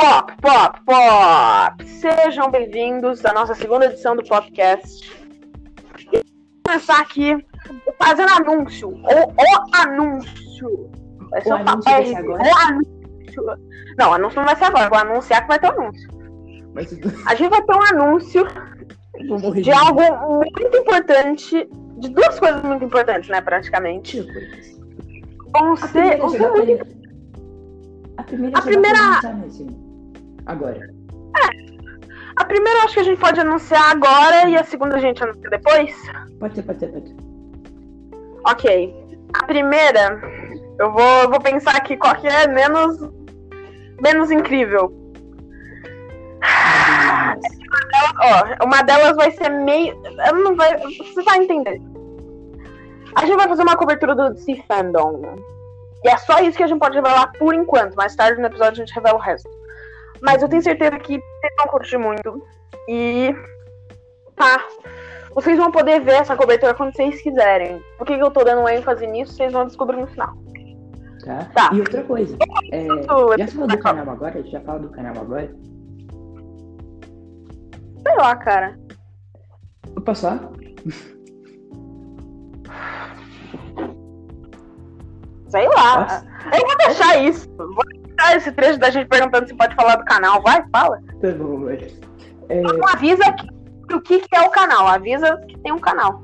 Pop, pop, pop! Sejam bem-vindos à nossa segunda edição do podcast. Vou começar aqui fazendo anúncio, ou o anúncio. Vai ser O um anúncio papel vai ser aí, agora? o anúncio. Não, o anúncio não vai ser agora, vou anunciar que vai ter um anúncio. Mas A gente vai ter um anúncio morrer de algo muito importante, de duas coisas muito importantes, né, praticamente. Tipo, Vão a ser, primeira muito pra... A primeira A primeira- Agora. A primeira acho que a gente pode anunciar agora e a segunda a gente anuncia depois. Pode ser, pode ser, pode ser. Ok. A primeira, eu vou, vou pensar aqui qual que é menos, menos incrível. Ó, uma delas vai ser meio. Não vai. Você vai entender. A gente vai fazer uma cobertura do DC Fandom. E é só isso que a gente pode revelar por enquanto. Mais tarde no episódio a gente revela o resto. Mas eu tenho certeza que vocês vão curtir muito. E. Tá. Vocês vão poder ver essa cobertura quando vocês quiserem. Por que, eu tô dando ênfase nisso, vocês vão descobrir no final. Tá? Tá. E outra coisa. É, já falou do canal agora? Já fala do canal agora? Sei lá, cara. Posso falar? Sei lá. Posso? Eu vou deixar isso. Vou deixar esse trecho da gente perguntando se pode falar do canal. Vai, fala. Tá bom, mas. É, Não avisa que, o que, que é o canal. Avisa que tem um canal.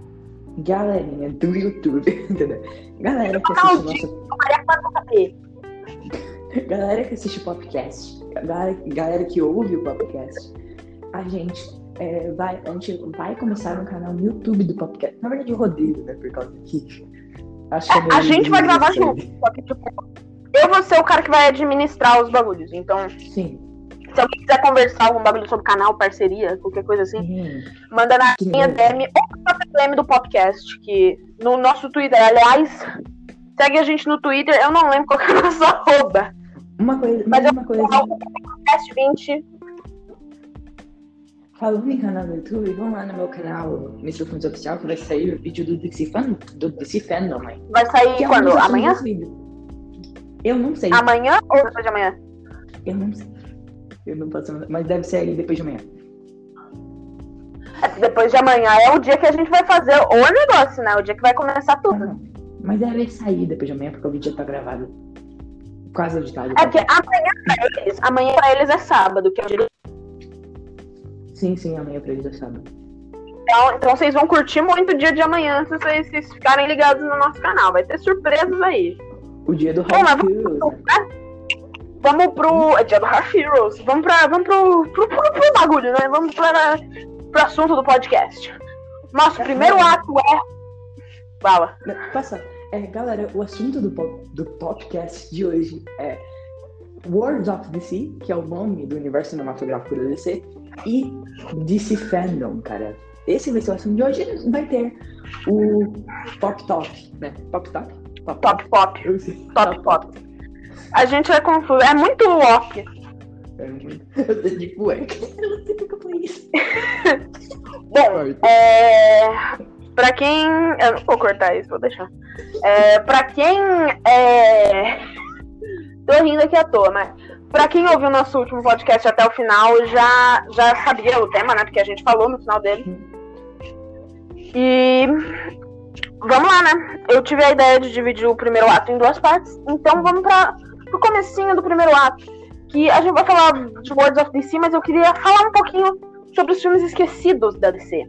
galerinha do YouTube? Galera que assiste nosso. Galera que assiste o podcast, galera, galera que ouve o podcast, a gente, é, vai, a gente vai começar um canal no YouTube do podcast. Na verdade, o Rodrigo, né? Por causa que. Acho que é A meio gente vai gravar junto. Só que, tipo, eu vou ser o cara que vai administrar os bagulhos. Então, Sim. se alguém quiser conversar algum bagulho sobre canal, parceria, qualquer coisa assim, Sim. manda na Que minha DM ou na DM do podcast, que no nosso Twitter, aliás, segue a gente no Twitter, eu não lembro qual que é a nossa arroba. Uma coisa, Mas uma coisa, Podcast 20. falando em canal do YouTube, vão lá no meu canal Mr. Fundos Oficial, que vai sair o vídeo do DC Fan, do Fandom, mãe. Vai sair Que é um quando? Amanhã? vídeo. Eu não sei. Amanhã ou depois de amanhã? Eu não sei. Eu não posso, mas deve ser aí depois de amanhã. É depois de amanhã é o dia que a gente vai fazer o negócio, né? O dia que vai começar tudo. Ah, Mas deve sair depois de amanhã, porque o vídeo já tá gravado. Quase editado. É que amanhã pra eles, amanhã pra eles é sábado, que é o dia Sim, sim, amanhã pra eles é sábado. então, então vocês vão curtir muito o dia de amanhã se vocês, se ficarem ligados no nosso canal. Vai ter surpresas aí. O dia do Hot Wheels, né? Vamos pro. É dia do Half Heroes. Vamos, pra, vamos pro, pro, pro, pro bagulho, né? Vamos para, pro assunto do podcast. Nosso primeiro ato é. Fala. Passa. É, galera, o assunto do, do podcast de hoje é World of DC, que é o nome do universo cinematográfico da DC, e DC Fandom, cara. Esse vai ser o assunto de hoje. Vai ter o Pop Top, né? Pop Top? Pop Top Pop. Top. A gente é confuso. É muito op. É muito- Eu tô de cueca. Eu não sei eu falei isso. Bom, é. Pra quem. Eu não vou cortar isso, vou deixar. É, pra quem. É... Tô rindo aqui à toa, mas. Pra quem ouviu nosso último podcast até o final, já, já sabia o tema, né? Porque a gente falou no final dele. E. Vamos lá, né? Eu tive a ideia de dividir o primeiro ato em duas partes. Então vamos pra, pro comecinho do primeiro ato. Que a gente vai falar de Words of DC, mas eu queria falar um pouquinho sobre os filmes esquecidos da DC.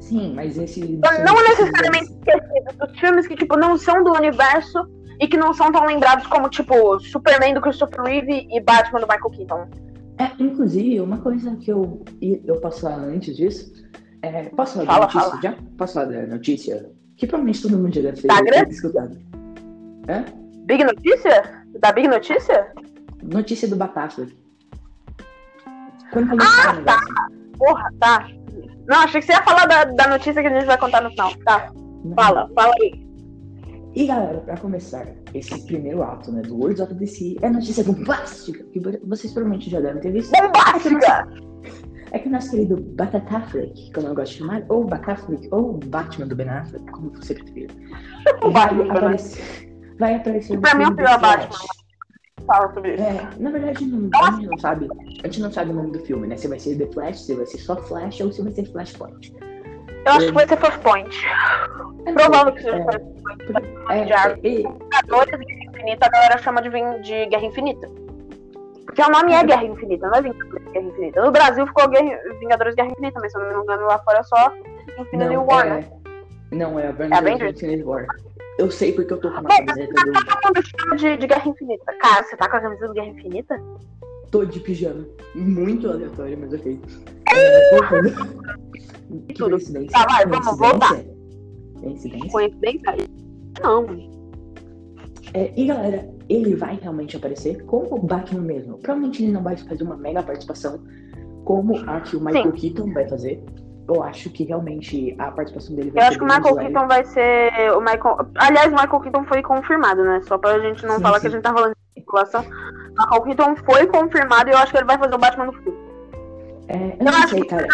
Sim, mas esse. Não necessariamente esquecidos, os filmes que, tipo, não são do universo e que não são tão lembrados como, tipo, Superman do Christopher Reeve e Batman do Michael Keaton. É, inclusive, uma coisa que eu, eu posso falar antes disso. É, posso falar Fala, da notícia fala. já? Posso falar da notícia? Que provavelmente todo mundo já deve ter, Tá grande? escutado. É? Big Notícia? Da Big Notícia? Notícia do Batata. Quando Ah, começar o negócio. Porra, tá. Não, achei que você ia falar da, da notícia que a gente vai contar no final. Tá, Não. fala, fala aí. E galera, pra começar esse primeiro ato né, do Words of DC, é notícia bombástica, que vo- vocês provavelmente já devem ter visto. Bombástica! É que o nosso querido Batata Affleck, como eu gosto de chamar, ou Batafleck, ou Batman do Ben Affleck, como você preferir, O vai né? aparecer, vai aparecer Pra mim é o pior. Batman. fala sobre isso. É, na verdade, não, a gente não sabe. A gente não sabe o nome do filme, né? Se vai ser The Flash, se vai ser só Flash ou se vai ser Flashpoint. Eu acho que vai ser Flashpoint. É, Provável que seja é, Flashpoint. É, é, Vingadores Guerra Infinita, a galera chama de Guerra Infinita. Porque o nome é Guerra Infinita, não é Vingadores Guerra Infinita. No Brasil ficou Guerra- Vingadores Guerra Infinita, mas se eu não me engano lá fora é só Infinity não, War, né? é, não, é Avengers Avengers? Infinity War. Eu sei porque eu tô com uma Bom, camiseta do. Todo mundo chama de, de Guerra Infinita. Cara, você tá com a camisa do Guerra Infinita? Tô de pijama. Muito aleatório, mas ok. É, voltando. que Tudo. coincidência. Tá, vai, vamos Coincidência? Coincidência? Coincidência? Não. É, e galera, ele vai realmente aparecer como o Batman mesmo. Provavelmente ele não vai fazer uma mega participação como a que o Michael Keaton vai fazer. Eu acho que realmente a participação dele Eu vai acho ser que o Michael leve. Keaton vai ser o Michael. Aliás, o Michael Keaton foi confirmado, né? Só pra gente não Sim, falar sim. que a gente tá falando de especulação. O Michael Keaton foi confirmado e eu acho que ele vai fazer o Batman no futuro. É, eu Eu não acho sei, que- cara.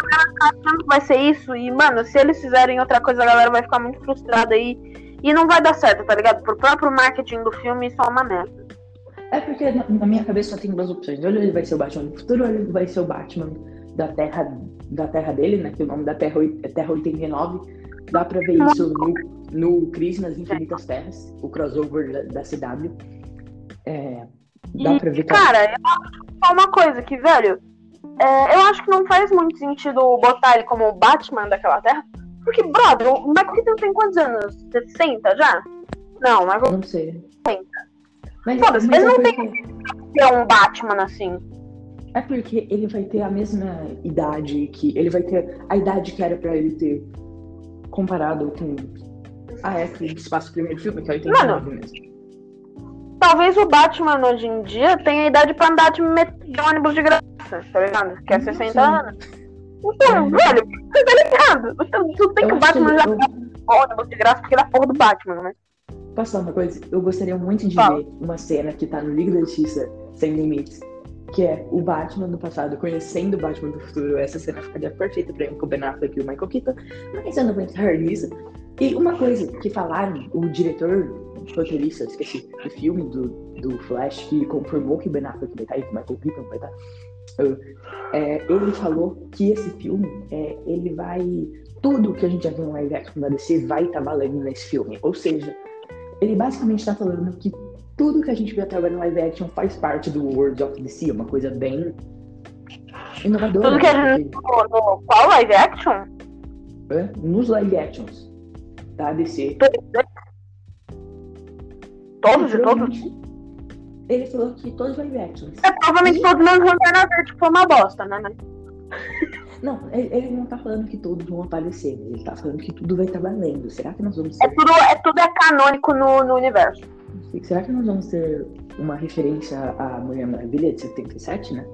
Achando que vai ser isso, e, mano, se eles fizerem outra coisa, a galera vai ficar muito frustrada aí. E não vai dar certo, tá ligado? Pro próprio marketing do filme, isso é uma merda. É porque na, minha cabeça só tem duas opções. Ou ele vai ser o Batman do futuro, ou ele vai ser o Batman da Terra, da terra dele, né? Que o nome da Terra é Terra 89. Dá pra ver isso no, no Crise nas Infinitas Terras, o crossover da, da CW. É, dá E, pra ver que cara, eu acho só uma coisa que, velho, é, eu acho que não faz muito sentido botar ele como o Batman daquela terra. Porque, brother, o Michael Keaton tem quantos anos? 60 já? Não, Michael Não sei. Tem. Mas, Foda-se, mas é, não porque, é um Batman assim. é porque ele vai ter a mesma idade que. Ele vai ter a idade que era pra ele ter comparado com a época que se passa o primeiro filme, que é 89 mesmo. Talvez o Batman hoje em dia tenha idade pra andar de, met- de ônibus de graça, tá ligado? Que é Não 60 sei. anos. Então, velho, você tá ligado? Tu tem Eu que o Batman ele- já eu- de graça porque ele é a porra do Batman, né? Posso falar uma coisa? Eu gostaria muito de Fala. ver uma cena que tá no Liga da Justiça Sem Limites, que é o Batman do passado conhecendo o Batman do futuro. Essa cena ficaria perfeita pra mim com o Ben Affleck e o Michael Keaton, mas eu não vou entrar nisso. E uma coisa que falaram, o diretor, roteirista, esqueci, do filme do, do Flash, que confirmou que o Ben Affleck vai estar e que o Michael Keaton vai estar, é, ele falou que esse filme, é, ele vai... Tudo que a gente já viu no live action da DC vai estar valendo nesse filme. Ou seja, ele basicamente está falando que tudo que a gente viu até agora no live action faz parte do World of DC, uma coisa bem inovadora. Tudo que a né? gente. No, no- qual live action? É, nos live actions da DC. Todos de todos? Ele falou que todos os live actions. É, provavelmente todos menos Lanterna Verde, que foi uma bosta, né? Mas- Não, ele, ele não tá falando que todos vão aparecer, ele tá falando que tudo vai estar valendo. Será que nós vamos ter. É tudo, é tudo é canônico no, no universo. Será que nós vamos ter uma referência à Mulher Maravilha de 77, né?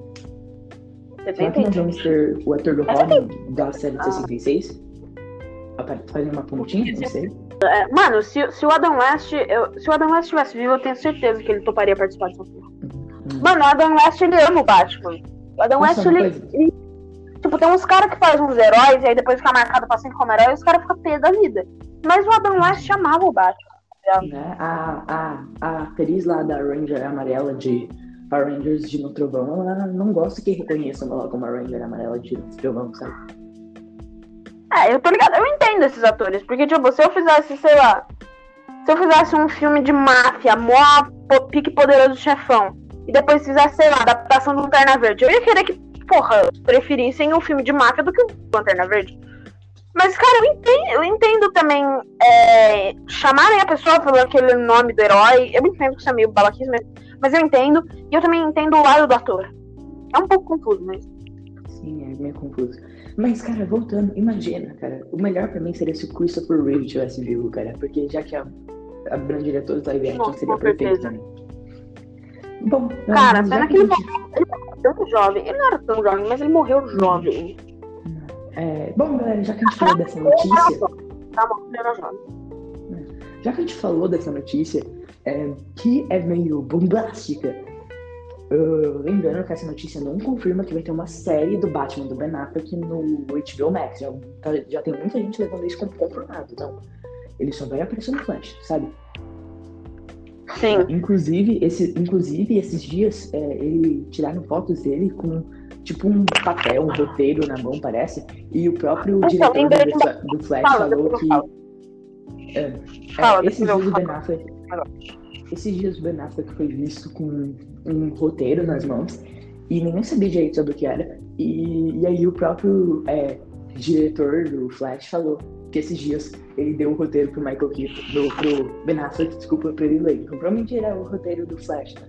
Você Será tem que nós vamos ter o ator do Robin da série de 66? Fazendo uma pontinha? Não sei. É, mano, se, se o Adam West. eu- se o Adam West estivesse vivo, eu tenho certeza que ele toparia participar dessa porra. Hum. Mano, o Adam West ele ama o Batman. O Adam Nossa, West, ele, ele- Tipo, tem uns caras que fazem uns heróis e aí depois fica marcado pra sempre como herói e os caras ficam pé da vida. Mas o Adam West amava o Batman. Né? A, a, a atriz lá da Ranger amarela de Power Rangers de No Trovão, ela não gosta que reconheçam ela como a Ranger amarela de No Trovão, sabe? É, eu tô ligado, eu entendo esses atores, porque, tipo, se eu fizesse, sei lá, se eu fizesse um filme de máfia, mó pique poderoso chefão, e depois fizesse, sei lá, adaptação do Lanterna Verde, eu ia querer que, porra, preferissem o filme de máfia do que o Lanterna Verde. Mas, cara, eu entendo, eu entendo também é, chamarem a pessoa pelo aquele nome do herói, eu entendo que isso é meio balaquismo, mas eu entendo, e eu também entendo o lado do ator. É um pouco confuso, mas... Sim, é meio confuso. Mas, cara, voltando, imagina, cara, o melhor pra mim seria se o Christopher Reeve tivesse vivo, cara, porque já que a, abrangeria todos os live action, seria perfeito também. Bom, Cara, mas será que ele gente- morreu? Ele morreu tão jovem. Ele não era tão jovem, mas ele morreu jovem. É, bom, galera, já que a gente falou dessa notícia, Tá bom, ele era jovem. já que a gente falou dessa notícia, é, que é meio bombástica, uh, lembrando que essa notícia não confirma que vai ter uma série do Batman do Ben Affleck no HBO Max. Já, tá- já tem muita gente levando isso como confirmado, então ele só vai aparecer no Flash, sabe? Sim. Inclusive, esse, inclusive esses dias, é, ele tiraram fotos dele com tipo um papel, um roteiro na mão, parece. E o próprio Então, diretor do, do Flash Fala, falou que. É, é, Fala, esses depois eu dias o Ben. Affleck. Esses dias o Ben Affleck foi visto com um roteiro nas mãos e ninguém sabia direito sobre o que era. E, e aí o próprio é, diretor do Flash falou que esses dias ele deu o roteiro pro Michael Keaton, do, pro Ben Affleck, desculpa, pra ele ler. Então, provavelmente era o roteiro do Flash, né?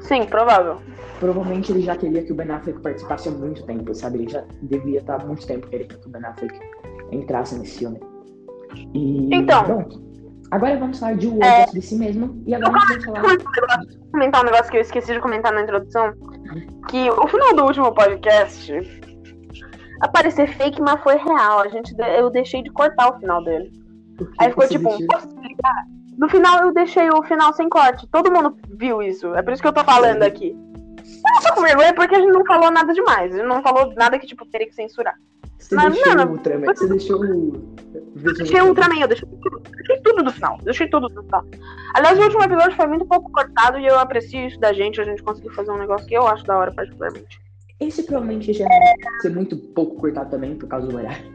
Sim, provável. Provavelmente ele já queria que o Ben Affleck participasse há muito tempo, sabe? Ele já devia estar há muito tempo querendo que o Ben Affleck entrasse nesse filme. E, Então. bom, agora vamos falar de World É. of DC mesmo. E agora a gente vai falar... Vou comentar um negócio que eu esqueci de comentar na introdução. Que o final do último podcast aparecer fake, mas foi real. A gente, eu deixei de cortar o final dele. Aí ficou tipo, decidiu- posso explicar? No final eu deixei o final sem corte. Todo mundo viu isso. É por isso que eu tô falando aqui. Eu não tô com vergonha porque a gente não falou nada demais. A gente não falou nada que, tipo, teria que censurar. Você Mas, deixou mano, o Ultraman, você deixou o... Eu deixei o Ultraman, eu deixei tudo, deixei tudo no final. Deixei tudo no final. Aliás, o último episódio foi muito pouco cortado e eu aprecio isso da gente. A gente conseguiu fazer um negócio que eu acho da hora, particularmente. Esse provavelmente já vai ser muito pouco cortado também, por causa do horário.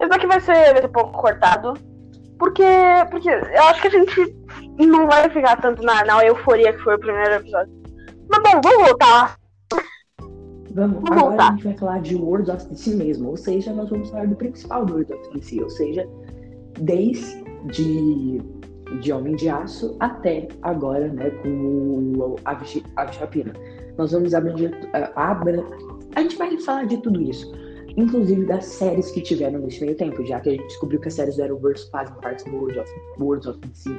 Esse daqui vai ser, vai ser pouco cortado. Porque, porque eu acho que a gente não vai ficar tanto na, na euforia que foi o primeiro episódio. Mas bom, vamos voltar. Vamos, Vamos agora voltar. a gente vai falar de World of DC mesmo, ou seja, nós vamos falar do principal do World of DC, ou seja, desde de, Homem de Aço até agora, né, com o Rapina. Nós vamos abranger, ah, abra, a gente vai falar de tudo isso, inclusive das séries que tiveram nesse meio tempo, já que a gente descobriu que as séries do Arrowverse fazem parte do World of, World of DC.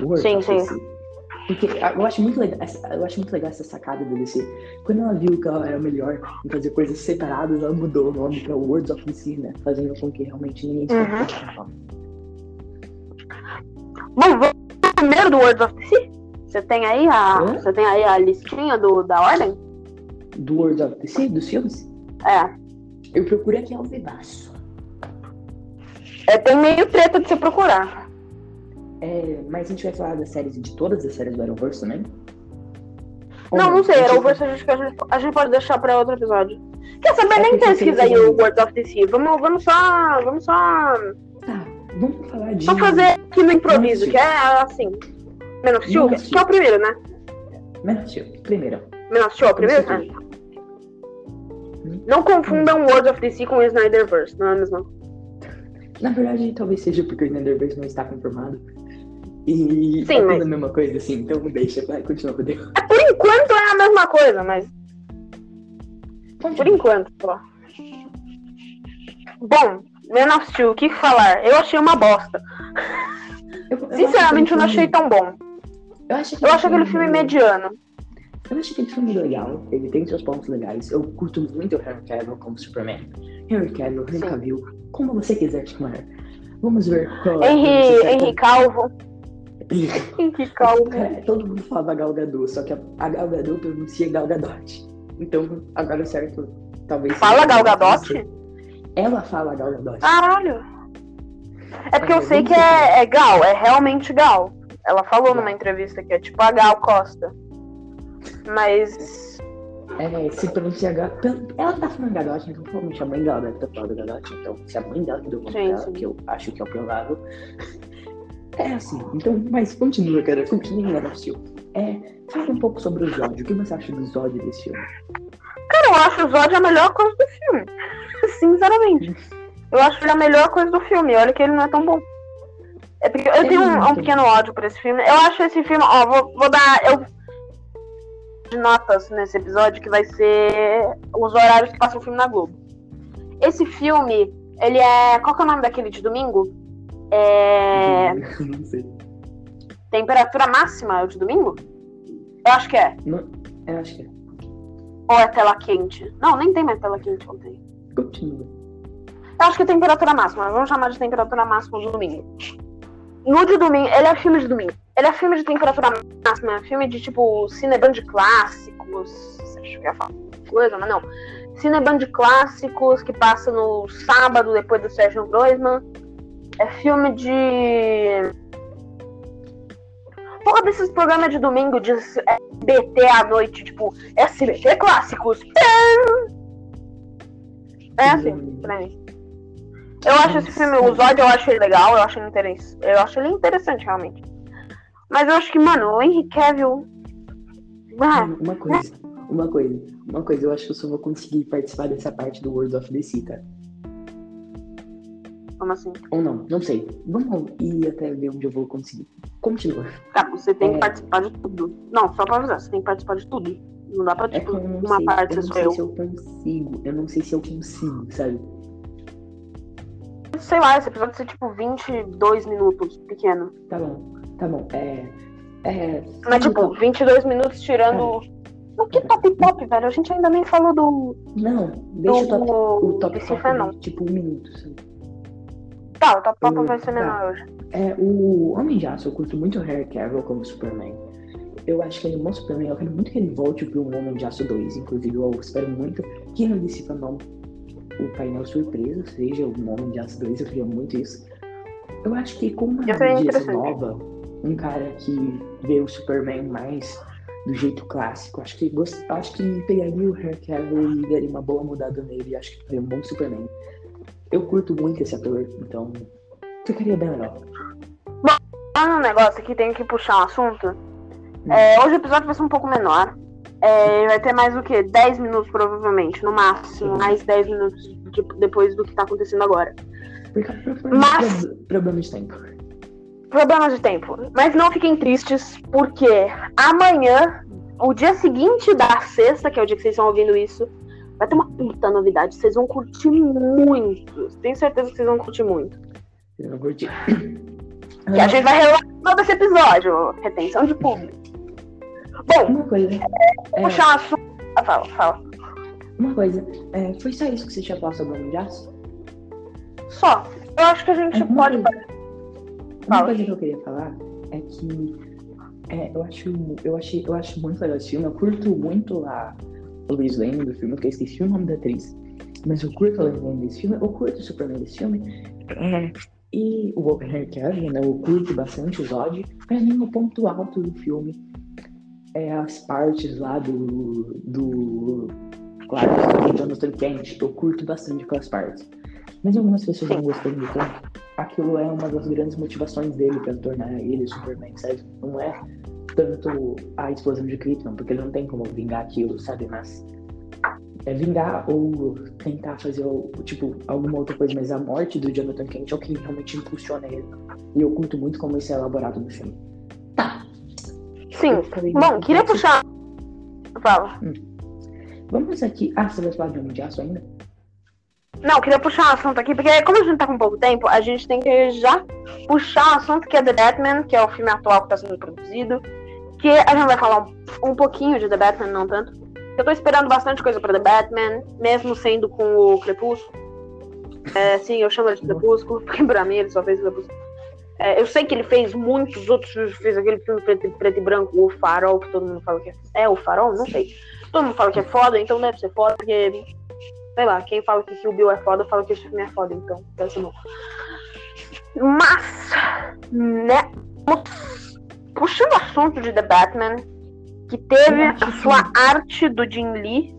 World Sim, of sim. DC. Porque eu acho muito legal, essa- eu acho muito legal essa sacada do DC. Quando ela viu que ela era melhor em fazer coisas separadas, ela mudou o nome pra Words of DC, né? Fazendo com que realmente ninguém se Uhum. Bom, vamos primeiro do Words of DC? Você tem aí a, Hã? você tem aí a listinha do, da ordem? Do Words of DC, dos filmes, É. eu procuro aqui ao vivaço. é. Tem meio treta de você procurar. É, mas a gente vai falar das séries, de todas as séries do Arrowverse também? Ou Não, não sei, A gente era o vai- verso a gente, a gente, a gente pode deixar pra outro episódio. Quer saber? É Nem pesquisa aí o Words of DC. Vamos, vamos só. Vamos só. Tá, vamos falar de... Só fazer aqui no improviso, que é assim. Man of Steel, que é o primeiro, né? Man of Steel, primeiro. Man of Steel primeiro? Com É. certeza. Não confundam Words of DC com o Snyderverse, não é mesmo? Na verdade, talvez seja porque o Snyderverse não está confirmado. E Sim, é mas- a mesma coisa, assim, então deixa, vai, continua, Rodrigo. Por enquanto é a mesma coisa, mas. Por enquanto, só. Bom, Man of Steel, o que falar? Eu achei uma bosta. Eu- eu Sinceramente, eu não achei tão bom. Eu acho Eu acho aquele filme mediano. Eu acho aquele filme legal, ele tem seus pontos legais. Eu curto muito o Henry Cavill como Superman. Henry Cavill, Henry. Cavill, como você quiser chamar. Vamos ver qual é Henry, você Henry Calvo. Henry Calvo. É, todo mundo falava Gal Gadot, só que a, Gal Gadot pronuncia Gal Gadot. Então, agora o certo, talvez... Fala Gal Gadot? Ela fala Gal Gadot. Caralho. É porque eu É, sei que é, é Gal, é realmente Gal. Ela falou numa entrevista que é tipo a Gal Costa. Mas. É, se pronuncia Gal... Ela tá falando Gadot, então provavelmente a mãe dela deve estar falando Gadot. Então, se a mãe dela que deu Sim, dela, que eu acho que é o provável... É assim, então, mas continua, cara, continua ainda no É, fala um pouco sobre o Zod, o que você acha do Zod desse filme? Cara, eu acho o Zod a melhor coisa do filme. Sinceramente. Eu acho ele a melhor coisa do filme. Olha que ele não é tão bom. É porque eu Ele tenho é um, um pequeno ódio por esse filme. Eu acho esse filme. Ó, vou, vou dar. Eu de notas nesse episódio que vai ser os horários que passa o filme na Globo. Esse filme, ele é. Qual que é o nome daquele de domingo? É. Não sei. Temperatura máxima é o de domingo? Eu acho que é. Eu acho que é. Ou é tela quente? Não, nem tem mais tela quente ontem. Continua. Eu acho que é temperatura máxima. Vamos chamar de temperatura máxima do domingo. No de domingo, ele é filme de domingo. Ele é filme de temperatura máxima, é filme de tipo Cineband clássicos. Acha que ia falar coisa, mas não. Cineband clássicos que passa no sábado depois do Sérgio Groisman. É filme de. Porra desses programas de domingo de SBT à noite, tipo, SBT clássicos. É assim, pra mim. Eu acho esse filme, o Zod, eu acho ele legal, eu acho ele interessante. Eu acho ele interessante, realmente. Mas eu acho que, mano, o Henry Cavill. Ah, Uma coisa, uma coisa, uma coisa, eu acho que eu só vou conseguir participar dessa parte do World of the Sea, tá? Como assim? Ou não, não sei. Vamos ir até ver onde eu vou conseguir. Continua. Tá, você tem que É. participar de tudo. Não, só pra avisar, você tem que participar de tudo. Não dá pra, É que tipo, não uma sei, parte eu não sei eu. se eu consigo. Eu não sei se eu consigo, sabe? Sei lá, esse episódio ser tipo 22 minutos, pequeno. Tá bom, tá bom. É. É. Mas, tipo, 22 minutos tirando. O que top pop, velho? A gente ainda nem falou do. Não, deixa o top, o do. top top de, tipo um minuto, sabe? Tá, o top pop vai ser tá. menor hoje. É, o Homem de Aço, eu curto muito o Harry Cavill como Superman. Eu acho que ele é um bom Superman, eu quero muito que ele volte pro Homem de Aço 2. Inclusive, eu espero muito que no DC Fandom o painel surpresa seja o Homem de Aço 2, eu queria muito isso. Eu acho que com uma direção interessante. nova, um cara que vê o Superman mais do jeito clássico, acho que, gost... acho que pegaria o Harry Cavill e daria uma boa mudada nele, acho que faria um bom Superman. Eu curto muito esse ator, então ficaria bem legal. Falando um negócio aqui, tem que puxar um assunto. É, hoje o episódio vai ser um pouco menor. É, vai ter mais o quê? 10 minutos, provavelmente, no máximo. Mais 10 minutos de- depois do que tá acontecendo agora. Porque Mas- pro- problema de tempo. Problemas de tempo. Mas não fiquem tristes, porque amanhã, o dia seguinte da sexta, que é o dia que vocês estão ouvindo isso, vai ter uma puta novidade. Vocês vão curtir muito. Tenho certeza que vocês vão curtir muito. Eu não curti. Que a gente vai revelar todo esse episódio. Retenção de público. Bom, Uma coisa. É, puxar um assunto. Ah, fala, fala. uma coisa. É, foi só isso que você tinha falado sobre o Homem de Aço? Só. Eu acho que a gente É, uma pode. coisa- Uma coisa que eu queria falar é que é, eu, acho, eu, achei, eu acho muito legal esse filme. Eu curto muito a Lois Lane do filme, porque eu esqueci o nome da atriz. Mas eu curto a Lois Lane desse filme, eu curto o Superman desse filme. É, e o Henry Cavill, né? Eu curto bastante o Zod. Pra mim, o ponto alto do filme é as partes lá do. do. Claro, Jonathan Kent. Eu curto bastante aquelas partes. Mas algumas pessoas não gostam de tanto. Aquilo é uma das grandes motivações dele pra tornar ele Superman, sabe? Não é tanto a explosão de Krypton, porque ele não tem como vingar aquilo, sabe? Mas é vingar ou tentar fazer, tipo, alguma outra coisa, mas a morte do Jonathan Kent é o que realmente impulsiona ele. E eu curto muito como isso é elaborado no filme. Tá. Sim. Bom, queria puxar. Fala. Vamos aqui. Ah, você vai falar de Homem de Aço ainda? Não, queria puxar um assunto aqui, porque como a gente tá com pouco tempo, a gente tem que já puxar um assunto que é The Batman, que é o filme atual que está sendo produzido. Que a gente vai falar um, um pouquinho de The Batman, não tanto. Eu tô esperando bastante coisa pra The Batman, mesmo sendo com o Crepúsculo. É, sim, eu chamo ele de Crepúsculo, porque pra mim ele só fez o Crepúsculo. É, eu sei que ele fez muitos outros filmes, fez aquele filme preto, preto e branco, O Farol, que todo mundo fala que é. É o Farol? Não sei. Todo mundo fala que é foda, então deve ser foda, porque sei lá, quem fala que o Bill é foda, fala que esse filme é foda, então ser bom. Mas, né, puxando o assunto de The Batman, que teve a sua arte do Jim Lee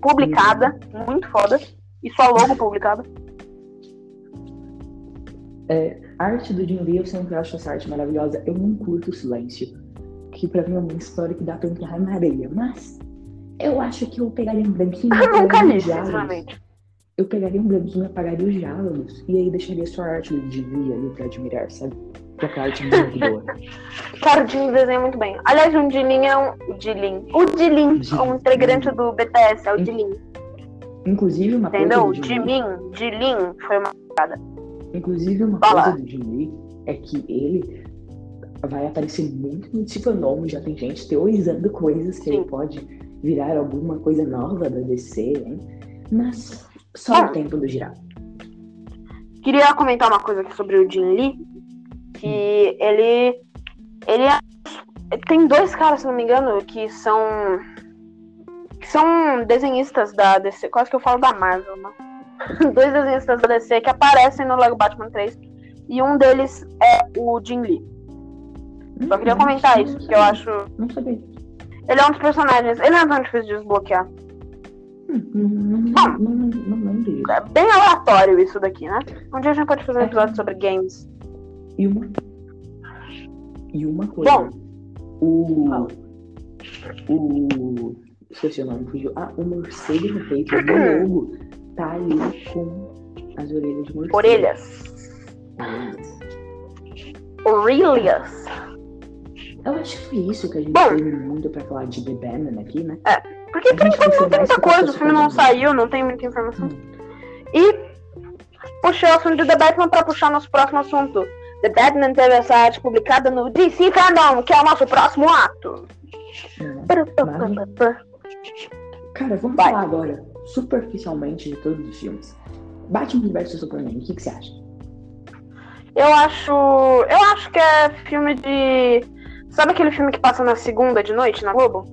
publicada, muito foda, e sua logo publicada. A arte do Jim Lee, eu sempre acho essa arte maravilhosa. Eu não curto o silêncio, que pra mim é uma história que dá pra enterrar na areia. Mas eu acho que eu pegaria um branquinho e Eu nunca apagaria li, os sinceramente. Eu pegaria um branquinho e apagaria os diálogos. E aí deixaria só a arte Jim Lee ali pra admirar, sabe? Porque aquela arte é muito boa. Cara, o desenha muito bem. Aliás, o Jilin é um. O Jilin. O Jilin, Jilin. um integrante do BTS, é o Jilin. Inclusive, uma coisa Entendeu? Jim Lee, Jimin, Jilin foi uma. inclusive uma Fala. coisa do Lee é que ele vai aparecer muito no Fandom. Já tem gente teorizando coisas que Sim. ele pode virar alguma coisa nova da DC, hein? Mas só Ah. o tempo do girar. Queria comentar uma coisa aqui sobre o Jin Lee. Que ele. Ele é- Tem dois caras, se não me engano, que são. Que são desenhistas da DC. Quase que eu falo da Marvel, né? Dois desenhistas da DC que aparecem no Lego Batman 3. e um deles é o Jin Lee. Só queria comentar isso, porque eu acho. Não sabia. Ele é um dos personagens. Ele não é tão difícil de desbloquear. Hum, Não, não, não, não. É bem aleatório isso daqui, né? Um dia a gente pode fazer um episódio sobre games. E uma. E uma coisa. Bom. o. Fala. O. Esqueci o nome, fugiu. Ah, o morcego no peito do logo tá ali com as orelhas de morcego. Orelhas. Orelhas. Orelhas. Eu acho que foi isso que a gente Bom. teve muito pra falar de The Batman aqui, né? Porque A por enquanto não tem muita coisa, o filme não saiu, não tem muita informação. E puxei o assunto de The Batman pra puxar nosso próximo assunto. The Batman teve essa arte publicada no DC Fandom, que é o nosso próximo ato. Né? Mas... Cara, vamos Vai. falar agora, superficialmente, de todos os filmes. Batman vs Superman, o que, que você acha? Eu acho. Eu acho que é filme de. Sabe aquele filme que passa na segunda de noite na Globo?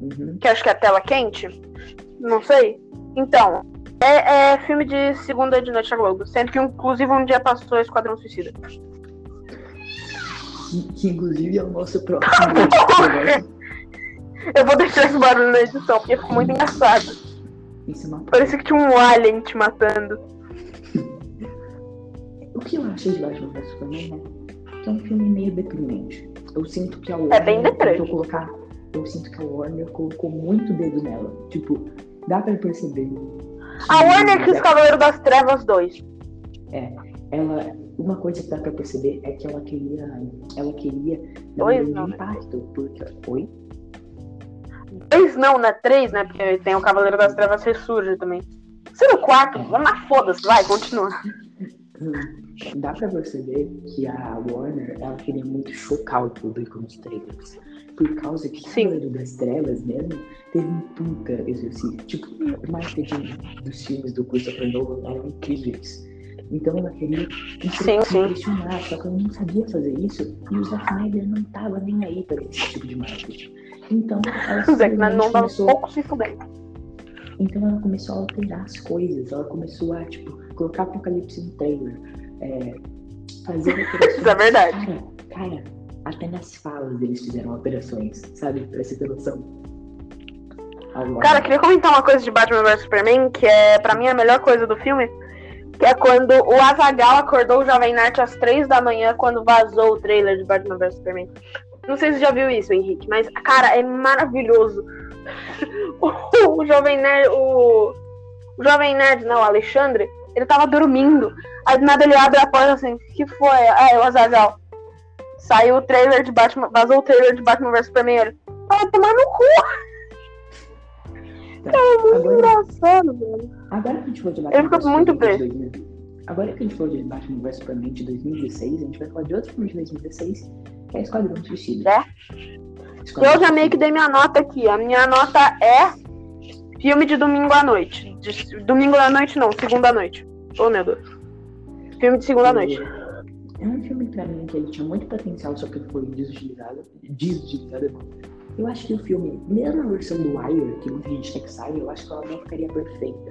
Uhum. Que acho que é tela quente? Não sei. Então, é, é filme de segunda de noite na Globo. Sendo que inclusive um dia passou Esquadrão Suicida. Que, que inclusive é o nosso próximo. Eu vou deixar esse barulho na edição, porque ficou muito engraçado. Isso é Parecia que tinha um alien te matando. O que eu achei de Batman vs Superman, né? Que é um filme meio deprimente. Eu sinto que a Warner É bem deprê. colocar. Eu sinto que a Warner colocou muito dedo nela. Tipo, dá pra perceber. A Warner quis Cavaleiro das Trevas 2. Ela. Uma coisa que dá pra perceber é que ela queria. Ela queria um Dois, não, né? impacto. Porque. Oi? 2 não, né? 3, né? Porque tem o Cavaleiro das Trevas ressurge também. Se no 4, vamos lá, foda-se, vai, continua. Dá pra perceber que a Warner ela queria muito chocar o público nos trailers. Por causa que Sim. Cavaleiro das Trevas mesmo teve um puta exercício. Tipo, o marketing dos filmes do Christopher Nolan eram incríveis. Então ela queria impressionar, só que ela não sabia fazer isso e o Zack Snyder não tava nem aí pra esse tipo de marketing. Então ela O Zack Snyder não um começou pouco se fuder. então ela começou a alterar as coisas, ela começou a, tipo, colocar apocalipse no trailer, é, fazer. Isso é verdade. Cara, cara, até nas falas eles fizeram alterações, sabe? Pra você ter noção. Agora, Cara, queria comentar uma coisa de Batman vs Superman, que é pra mim a melhor coisa do filme, que é quando o Azagal acordou o Jovem Nerd às 3 da manhã quando vazou o trailer de Batman vs Superman. Não sei se você já viu isso, Henrique, mas, cara, é maravilhoso. O Jovem Nerd, o, o Jovem Nerd, não, o Alexandre, ele tava dormindo. Aí do nada ele abre a porta assim, o que foi? Ah, é o Azagal. Saiu o trailer de Batman, vazou o trailer de Batman vs Superman. Ele, vai tomar no cu, tá. é muito agora, engraçado, velho. agora que a gente falou de Ele Batman ficou vs muito 2000 Agora que a gente falou de Batman vs Superman de 2016, a gente vai falar de outro filme de 2016, que é Esquadrão Suicida. É? Eu já meio que dei minha nota aqui. A minha nota é filme de domingo à noite. De- domingo à noite não, segunda à noite. Oh meu Deus. Filme de segunda à noite. É um filme pra mim que ele tinha muito potencial, só que ele foi desutilizado. Desutilizado. Eu acho que o filme, mesmo a versão do Wire, que muita gente quer que saia, eu acho que ela não ficaria perfeita.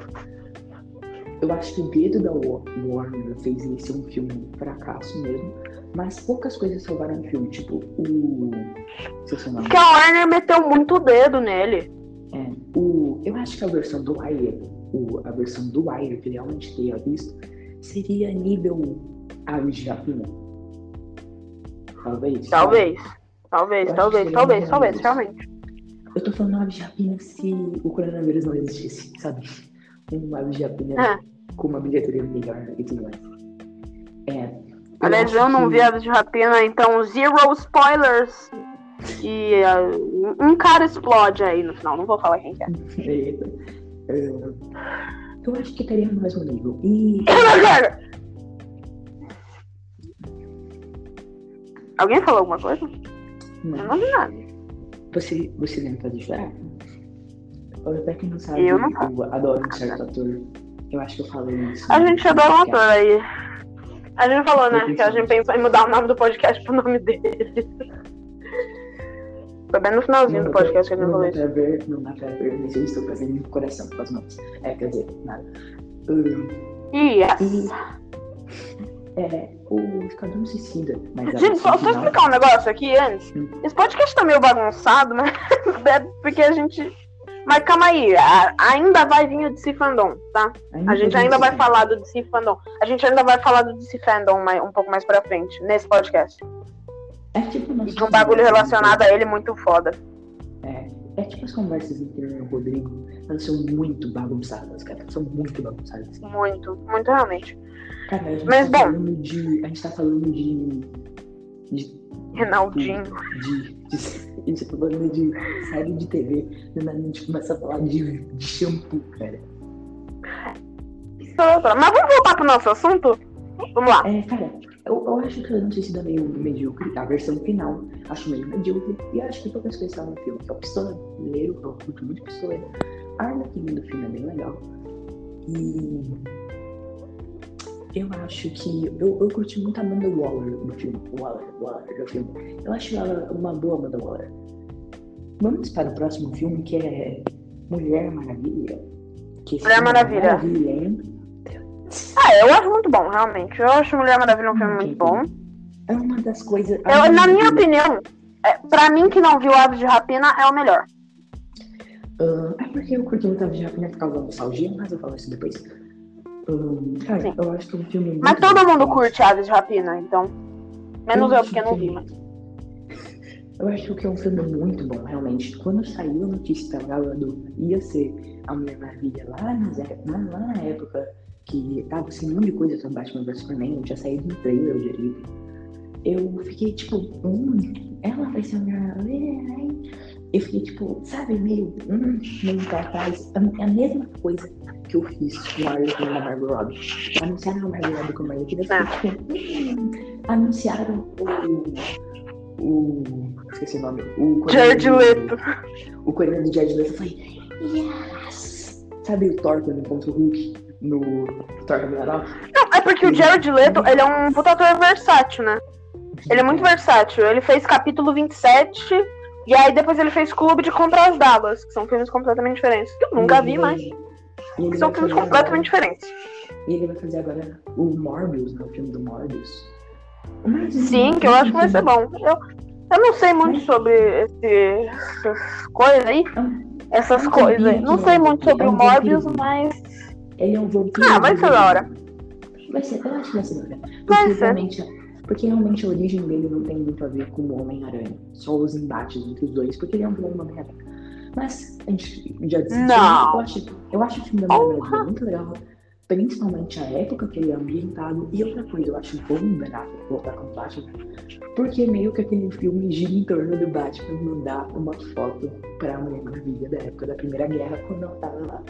Eu acho que o dedo da Wa- Warner fez ele ser um filme um fracasso mesmo, mas poucas coisas salvaram o filme, tipo o. Nome. Porque a Warner meteu muito o dedo nele. É, o, eu acho que a versão do Wire, o, a versão do Wire que ele realmente tenha visto, seria nível Aves de Rapina. Talvez. Talvez. Talvez, talvez, talvez, talvez, realmente. Eu tô falando Aves de Rapina se o coronavírus não existisse, sabe? Um Aves de Rapina É. com uma bilheteria melhor e tudo mais. É. Aliás, eu não que- vi Aves de Rapina, então zero spoilers. E ah, um cara explode aí no final. Não vou falar quem que é. Eita. É, Eu acho que estaria no mesmo nível. E Alguém falou alguma coisa? Eu não, não vi nada. você, você lembra fazer chorar? Olha, pra quem não sabe, Eu não eu adoro um certo ator. Eu acho que eu falei isso. A gente adora um podcast. ator aí. A gente falou, né? Que a gente pensou em mudar o nome do podcast pro nome dele. Foi bem no finalzinho Não do podcast que falou dá isso. ver, não dá pra ver, mas eu estou fazendo o coração com as mãos. É, quer dizer, nada. Hum, Yes. e É, o Esquadrão Suicida. Mas Gente, só, explicar um negócio aqui antes. Hum. Esse podcast tá meio bagunçado, mas é porque a gente. Mas calma aí, a- ainda vai vir o DC Fandom, tá? A gente ainda vai falar do DC Fandom. A gente ainda vai falar do DC Fandom mais- um pouco mais pra frente, nesse podcast. É tipo E de um bagulho relacionado a ele muito foda. É, é tipo as conversas entre e o Rodrigo. Elas são muito bagunçadas, cara. São muito bagunçadas. Muito, muito realmente. Cara, a gente Mas, tá bom. falando de. A gente tá falando de. de Renaldinho. de, de, a gente tá falando de série de TV, nada a gente começa a falar de, de shampoo, cara. Mas vamos voltar pro nosso assunto? Vamos lá. É, cara, eu, eu acho que não sei se dá meio medíocre, a versão final, acho meio medíocre, e acho que poucas coisas estavam no filme, que é o pistoleiro, eu curto muito pistoleiro. A Arlequina do filme é bem legal. E eu acho que. Eu, eu curti muito a Amanda Waller do filme. Waller, Waller do filme. Eu acho ela uma boa Amanda Waller. Vamos para o próximo filme que é Mulher Maravilha. Que Mulher é Maravilha. Maravilha, hein? Ah, eu acho muito bom, realmente. Eu acho Mulher Maravilha um filme muito bom. É uma das coisas. Eu, na minha opinião, é, pra mim que não viu Aves de Rapina, é o melhor. Ah, é porque eu curto muito a de Rapina por causa da nostalgia, mas eu falo isso depois. Ah, cara, Sim. eu acho que é um filme muito Mas todo bom. mundo curte Aves de Rapina, então. Menos Eu eu, porque não que- vi, mas. Eu acho que é um filme muito bom, realmente. Quando saiu a notícia tava gravando ia ser a Mulher Maravilha lá, lá, lá na época que tava assim, um monte de coisa sobre Batman vs Superman, não tinha saído no trailer direito. Eu fiquei tipo, hum, ela vai ser a Mulher Maravilha, hein? Eu fiquei tipo, sabe, meio, hum, meio pra trás. É a mesma coisa que eu fiz com a Arlequina da Margot Robbie. Anunciaram a Margot Robbie como Arlequina, eu fiquei tipo, hum, anunciaram o o. Esqueci o nome. O Jared Leto. O coreano do Jared Leto. Eu falei, yes! Sabe o Thor quando encontra o Hulk no Thor Ragnarok? Não, é porque o Jared Leto, ele é um puta ator versátil, né? Ele é muito versátil. Ele fez capítulo 27, e aí depois ele fez Clube de Contra as Dallas, que são filmes completamente diferentes. Que eu nunca vi, mas E ele são filmes completamente agora- diferentes. E ele vai fazer agora o Morbius, né? O filme do Morbius. Mas, Sim, que eu acho que vai ser bom. Eu, eu não sei muito sobre esse- essas coisas aí. Essas coisas aí. Não que sei muito sobre o Morbius, mas. Ele é um vampiro. Ah, vai ser da hora. Vai ser, eu acho que vai ser da hora. Porque realmente, porque realmente a origem dele não tem muito a ver com o Homem-Aranha. Só os embates entre os dois, porque ele é um vilão do Homem-Aranha. Mas a gente já disse. Não. Eu acho, eu acho o filme da Mulher Maravilha muito legal. Principalmente a época que ele é ambientado. E outra coisa, eu acho bom o Ben Affleck voltar com o Batman. Porque meio que aquele filme gira em torno do Batman mandar uma foto pra Mulher Maravilha da época da Primeira Guerra, quando ela tava lá.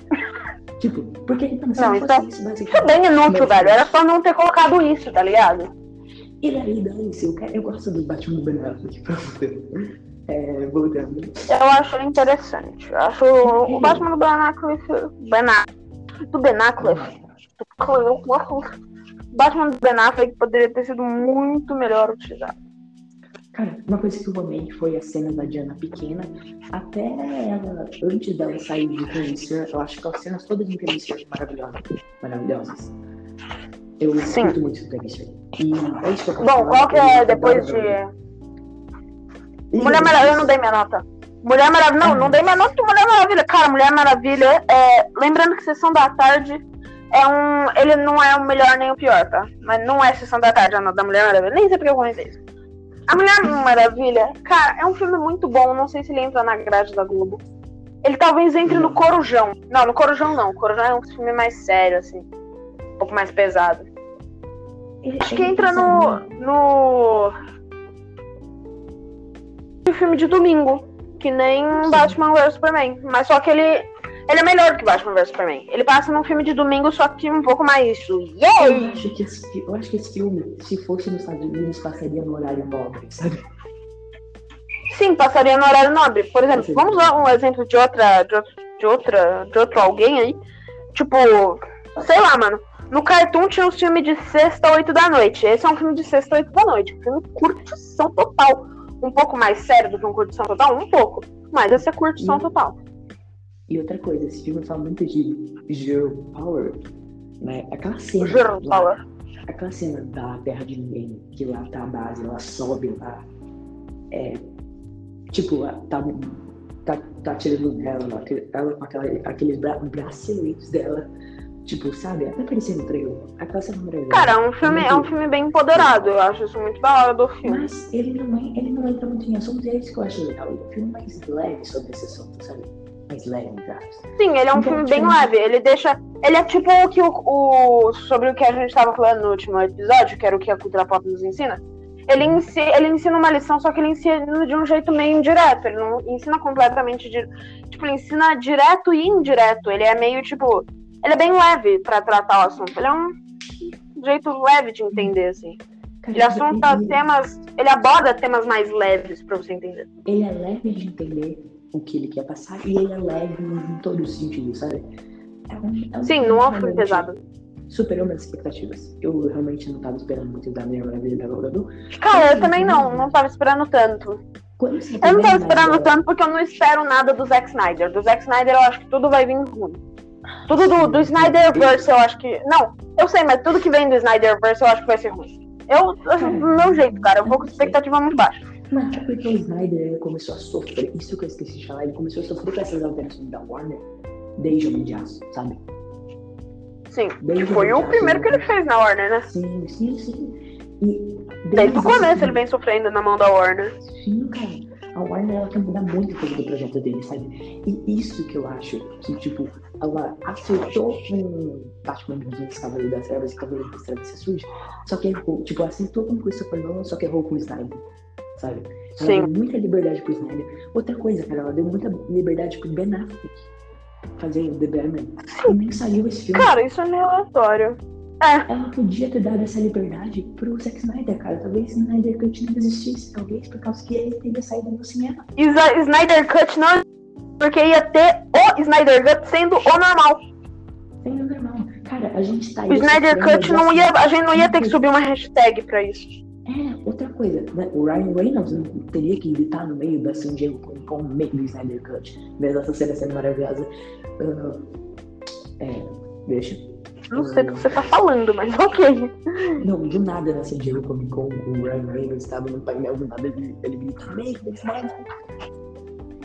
Tipo, porque ele tá Não, isso é- isso, Isso é basicamente. bem inútil, velho. Era só não ter colocado isso, tá ligado? E daí, dane-se, eu, quero- eu gosto do Batman do Ben Affleck pra você. É, voltando. Eu acho interessante. Eu acho o Batman do Ben Affleck. Ben Affleck- Do Ben Affleck. O Batman do Ben Affleck poderia ter sido muito melhor utilizado. Cara, uma coisa que eu amei foi a cena da Diana pequena. Até ela, antes dela sair de Premister, eu acho que as cenas todas de são maravilhosas. Maravilhosas. Eu Sim. curto muito esse Premister. E é isso que eu Bom, qual que é depois de. Mulher Maravilha, eu não dei minha nota. Mulher Maravilha, não, não dei minha nota de Mulher Maravilha. Cara, Mulher Maravilha, é... lembrando que Sessão da Tarde é um. Ele não é o melhor nem o pior, tá? Mas não é Sessão da Tarde, a nota da Mulher Maravilha. Nem sei porque eu comentei isso. A Mulher Maravilha, cara, é um filme muito bom. Não sei se ele entra na grade da Globo. Ele talvez entre no Corujão. Não, no Corujão não. O Corujão é um filme mais sério, assim. Um pouco mais pesado. Acho que entra no. no filme de domingo. Que nem Sim. Batman vs Superman. Mas só que ele. Ele é melhor que Batman vs Superman. Ele passa num filme de domingo, só que um pouco mais. Eu Yay! acho, que esse, eu acho que esse filme, se fosse nos Estados Unidos, passaria no horário nobre, sabe? Sim, passaria no horário nobre. Por exemplo, vamos dar um exemplo de outra. De, de outra. De outro alguém aí. Tipo, sei lá, mano. No Cartoon tinha um filme de sexta, oito da noite. Esse é um filme de sexta, oito da noite. Um filme curtição total. Um pouco mais sério do que um curtição total? Um pouco. Mas esse é curtição Hum. total. E outra coisa, esse filme fala muito de Girl Power, né? Aquela cena. Girl lá, Power. aquela cena da Terra de Ninguém, que lá tá a base, ela sobe lá. É, tipo, tá, tá, tá atirando nela, ela com aqueles bra braceletes dela. Tipo, sabe? Até parecia no trailer. Aquela cena maravilhosa. Cara, é um filme, é um filme bem empoderado. Eu acho isso muito da hora do filme. Mas ele não, é, ele não entra muito em assuntos, e é isso que eu acho legal. Ele é um filme mais leve sobre esse assunto, sabe? Mais leve, entre Sim, ele é um Então, filme tipo, bem leve. Ele deixa. Ele é tipo o que o, o- sobre o que a gente estava falando no último episódio, que era o que a cultura pop nos ensina. Ele, ensi, ele ensina uma lição, só que ele ensina de um jeito meio indireto. Ele não ensina completamente. Di, tipo, ele ensina direto e indireto. Ele é meio tipo. Ele é bem leve pra tratar o assunto. Ele é um jeito leve de entender, assim. Ele assunta ele- temas. Ele aborda temas mais leves pra você entender. ele é leve de entender o que ele quer passar e ele é leve em todos os sentidos, sabe? É um, é um Sim, não é um filme pesado. Superou minhas expectativas. Eu realmente não tava esperando muito da Mulher Maravilha da Gal Gadot. Cara, eu também não. Não tava esperando tanto. Quando você Eu não tava esperando tanto porque eu não espero nada do Zack Snyder. Do Zack Snyder eu acho que tudo vai vir ruim. Tudo do, do Snyderverse eu acho que. Não, eu sei, mas tudo que vem do Snyderverse eu acho que vai ser ruim. Eu, eu- do meu jeito, cara, eu vou com expectativa muito baixa. Mas é porque o Snyder começou a sofrer, isso que eu esqueci de falar, ele começou a sofrer com essas alterações da Warner desde Homem de Aço, sabe? Sim. Desde Que foi o de primeiro que ele fez na Warner, né? Sim, sim, sim. E Desde o começo ele vem sofrendo na mão da Warner. Sim, cara. A Warner ela quer mudar muita coisa do projeto dele, sabe? E isso que eu acho que, tipo, ela acertou com Batman Begins, Cavaleiro das Trevas e Cavaleiro das Trevas se surge, só que errou. Tipo, acertou com Christopher Nolan, só que errou com o Snyder, sabe? Ela Sim. deu muita liberdade pro Snyder. Outra coisa, cara, ela deu muita liberdade pro Ben Affleck fazer The Batman. E nem saiu esse filme. Cara, isso é meio aleatório. Ela podia ter dado essa liberdade pro Zack Snyder, cara. Talvez o Snyder Cut não existisse, talvez por causa que ele teria saído no cinema. E o Snyder Cut não. Porque ia ter o Snyder Cut sendo o normal. Sendo normal. Cara, a gente tá O Snyder Cut não ia. A gente não ia ter que subir uma hashtag pra isso. É, outra coisa, né? O Ryan Reynolds não teria que estar no meio da San Diego Comic Con, no meio do Snyder Cut. Mesmo essa cena sendo maravilhosa. Ah, é, deixa. Não sei do que você tá falando, mas ok. Não, do nada na San Diego Comic Con, o Ryan Reynolds estava no painel, do nada ele, ele grita, meio do Snyder.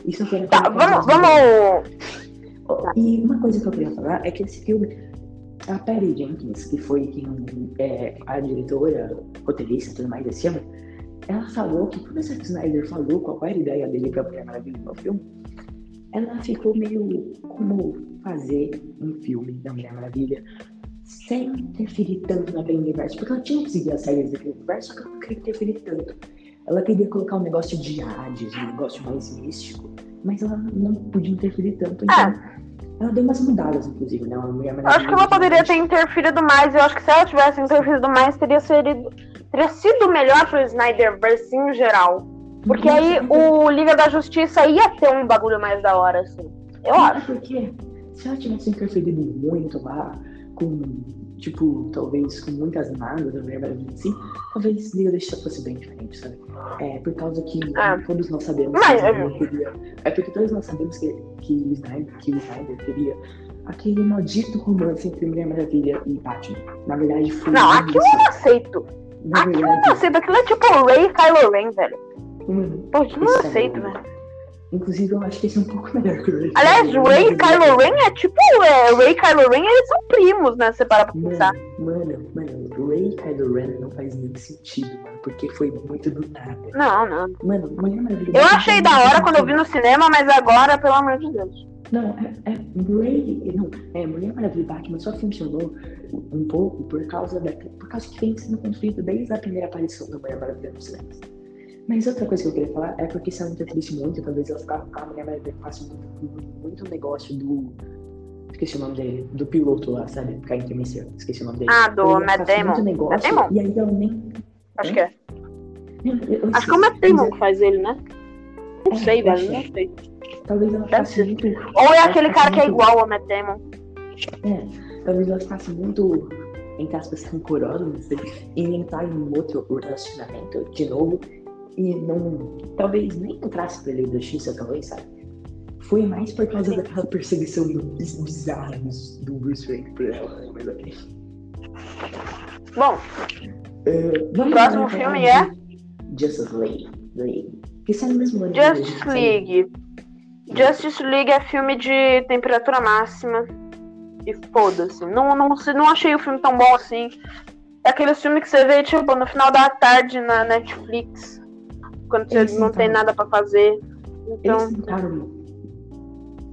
Isso foi Tá, vamos. vamos... E uma coisa que eu queria falar é que esse filme, a Patty Jenkins, que foi quem é a diretora, roteirista e tudo mais desse filme, ela falou que quando o Zack Snyder falou qual era a ideia dele pra Mulher Maravilha no filme, ela ficou meio como fazer um filme da Mulher Maravilha sem interferir tanto naquele universo, porque ela tinha que seguir as séries daquele universo, só que ela não queria interferir tanto. Ela queria colocar um negócio de Hades, um negócio mais místico, mas ela não podia interferir tanto, então ela deu umas mudadas, inclusive, né? Uma Mulher Eu acho que ela poderia ter interferido mais. Eu acho que se ela tivesse interferido mais, teria, serido, teria sido melhor pro Snyderverse em geral. Porque aí o Liga da Justiça ia ter um bagulho mais da hora, assim. Eu acho. Porque se ela tivesse interferido muito lá, com, tipo, talvez com muitas da Mulher Maravilha em si, talvez Justiça fosse bem diferente, sabe? É, por causa que Ah. todos nós sabemos Mas, que o Snyder queria. É porque todos nós sabemos que, que, o Snyder, que o Snyder queria aquele maldito romance entre Mulher Maravilha e Batman. Na verdade, foi. Não, aquilo eu não aceito. Na Aquilo eu não verdade, aceito. Aquilo é tipo o Ray e Kylo Ren, velho. mano, Pô, aquilo eu não Isso é aceito, bom. velho. Inclusive, eu acho que esse é um pouco melhor que o Ray. Aliás, Ray e Kylo Ren é tipo. É, Ray e Kylo Ren, eles são primos, né? Você parar pra pensar. Mano, mano, Ray e Kylo Ren não faz nem sentido, mano, porque foi muito do nada. Não, não. Mano, Mulher Maravilha. Eu achei da hora quando eu vi no cinema, mas agora, pelo amor de Deus. Não, é, é Ray, não, é Mulher Maravilha e Batman só funcionou um pouco por causa da, por causa que vem sendo construído desde a primeira aparição da Mulher Maravilha nos cinemas. Mas outra coisa que eu queria falar é porque se ela interferisse muito, talvez ela ficar a Mulher Maravilha faça muito, muito negócio do esqueci o nome dele, do piloto lá, sabe? Ficar intermissão, esqueci o nome dele. Ah, do Matt faça muito Damon. negócio, Matt Damon? E aí ela nem Acho que é. eu- eu Acho que é o Matt Damon que faz ele, né? Não É, sei, eu velho. Não sei. Talvez ela faça muito. Ou é aquele cara que é muito- igual ao Matt Damon. É, talvez ela ficasse muito, entre aspas, rancorosa não sei, em entrar em um outro relacionamento de novo e não. Talvez nem entrasse pra Lei da Justiça, talvez, sabe? Foi mais por causa daquela perseguição do, bizarra do, Bruce Wayne por ela, né? mas ok. Bom, Uh, vamos Próximo filme é? Justice League. League. Que sai no mesmo ano. Justice League. Justice League é filme de temperatura máxima. E foda-se. Não, não, não achei o filme tão bom assim. É aquele filme que você vê, tipo, no final da tarde na Netflix. Quando você Eles não tem nada pra fazer. Eles Então, tentaram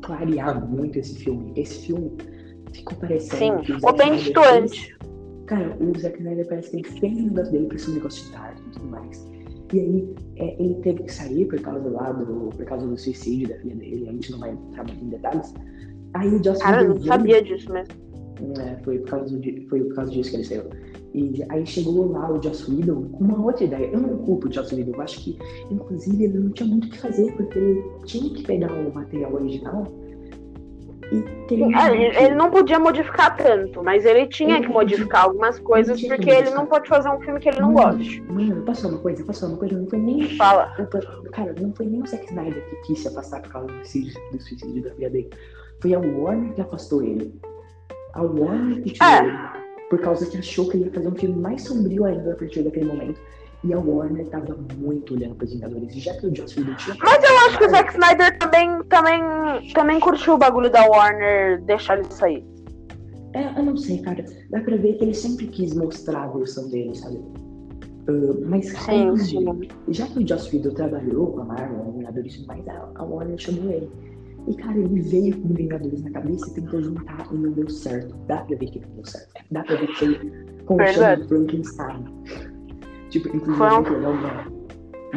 clarear muito esse filme. Esse filme ficou parecendo sim, ficou bem fez- Cara, o Zack Snyder parece que ele fez o negócio dele pra esse negócio de tarde e tudo mais. E aí, é, ele teve que sair por causa lá do, por causa do suicídio da filha dele. A gente não vai entrar muito em detalhes. Aí o Joss Cara, eu não sabia disso mesmo. É, foi, por causa de, foi por causa disso que ele saiu. E aí chegou lá o Joss Whedon com uma outra ideia. Eu não culpo o Joss Whedon, eu acho que, inclusive, ele não tinha muito o que fazer, porque ele tinha que pegar o material original. É, ele, ele não podia modificar tanto, mas ele tinha Ele que modificar algumas coisas, que porque ele não pode fazer um filme que ele não Mano, goste. Mano, falar uma coisa? Falar uma coisa? Não foi nem. Fala. Cara, não foi nem o Zack Snyder que quis se afastar por causa do suicídio, do suicídio da filha dele. Foi a Warner que afastou ele. A Warner que tirou É. ele. Por causa que achou que ele ia fazer um filme mais sombrio ainda a partir daquele momento. E a Warner tava muito olhando para os Vingadores. E já que o Joss Whedon tinha. Mas eu acho que o Zack Snyder também, também, também curtiu o bagulho da Warner deixar ele sair. É, eu não sei, cara. Dá pra ver que ele sempre quis mostrar a versão dele, sabe? Ah, mas, Sim, sim. já que o Joss Whedon trabalhou com a Marvel, Vingadores e mais, a Warner chamou ele. E, cara, ele veio com Vingadores na cabeça e tentou juntar e não deu certo. Dá pra ver que não deu certo. Dá pra ver que foi com o Verdade. chama Frankenstein. Tipo, inclusive, Foi é muito legal uma...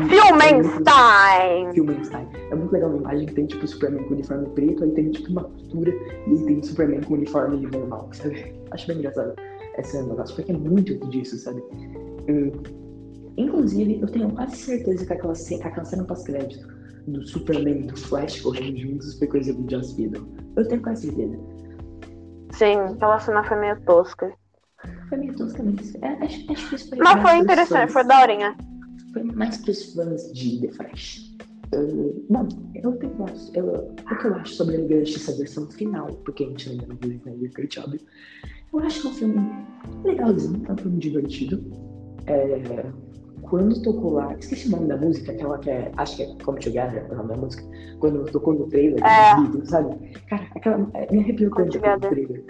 Filmenstein! Filmenstein. É muito legal uma imagem que tem, tipo, o Superman com uniforme preto, aí tem, tipo, uma costura e aí tem o Superman com uniforme normal, sabe? Acho bem engraçado esse negócio, porque é muito disso, sabe? Hum, Inclusive, eu tenho quase certeza que aquela aquela cena pós-crédito do Superman e do Flash correndo juntos foi coisa do Joss Whedon. Eu tenho quase certeza. Sim, aquela cena foi meio tosca. Foi meio tosca, mas é, acho, acho que isso foi Mas foi interessante, fãs. foi daorinha. Foi mais pros fãs de The Flash. Uh, bom, eu tenho, eu, o que eu acho sobre a Liga da Justiça versão final, porque a gente ainda não viu Snyder Cut, óbvio. Eu acho que é um filme legalzinho, é um filme divertido. É, quando tocou lá, esqueci o nome da música, aquela que é, acho que é Come Together, é o nome da música. Quando tocou no trailer, É. do vídeo, sabe? Cara, aquela, é, me arrepiou tanto aquele Together. trailer.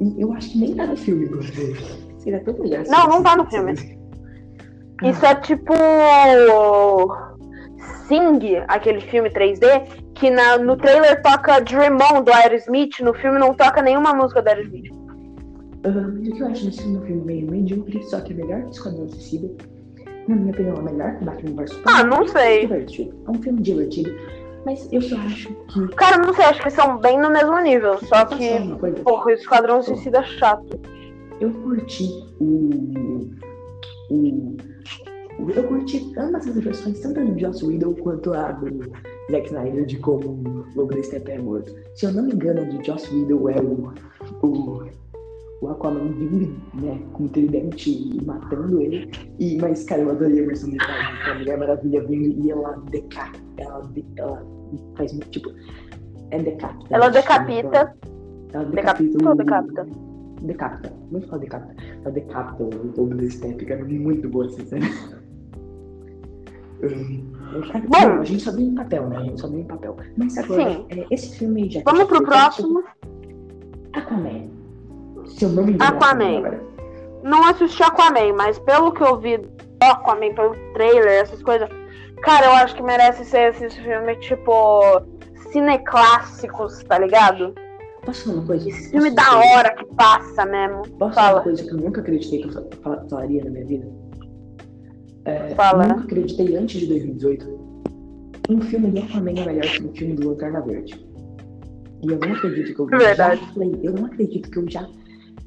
E eu acho que nem tá no filme, inclusive. Seria tão se Não, não tá no filme. Isso é tipo. Sing, aquele filme 3D, que na, no trailer toca Dream On do Aerosmith, no filme não toca nenhuma música do Aerosmith. Mas o que eu acho desse filme? Filme meio medíocre, só que é melhor que Esquadrão Suicida. Na minha opinião, é melhor que Batman vs Ah, Superman. não sei. Divertido. É um filme divertido, mas eu só acho que. Cara, não sei, acho que são bem no mesmo nível, só que, porra, o Esquadrão Suicida é chato. Eu curti o. o eu curti ambas as versões, tanto a do Joss Whedon quanto a do Zack Snyder de como o logo da Steppenwolf. Se eu não me engano, a de Joss Whedon é o, o, o Aquaman vindo né, com o tridente e matando ele. E, mas, cara, eu adorei a versão dele, com a Mulher Maravilha vindo e ela decapita. Ela, ela faz muito, tipo. É decapita. Ela né? decapita. Ela Decapita o- ou decapita? Decapita. Muito fala decapita. Ela decapita o logo da Step, cara. Muito boa essa cena. Hum, Bom. a gente só viu em papel, né? A gente só viu em papel. Mas agora, Sim. é, esse filme já. Vamos pro próximo. Aquaman. Se eu não me engano. é Aquaman. Não assisti Aquaman, mas pelo que eu vi Aquaman, pelo trailer, essas coisas, cara, eu acho que merece ser esses filmes, tipo, cineclássicos, tá ligado? Posso falar uma coisa? Esse filme da coisa? hora que passa mesmo. Posso falar Fala. uma coisa que eu nunca acreditei que eu fa- fa- falaria na minha vida? É, Fala. Nunca acreditei antes de 2018. Um filme do Aquaman é melhor que um filme do Lanterna Verde. E eu não acredito que eu Verdade. já falei. Eu não acredito que eu já.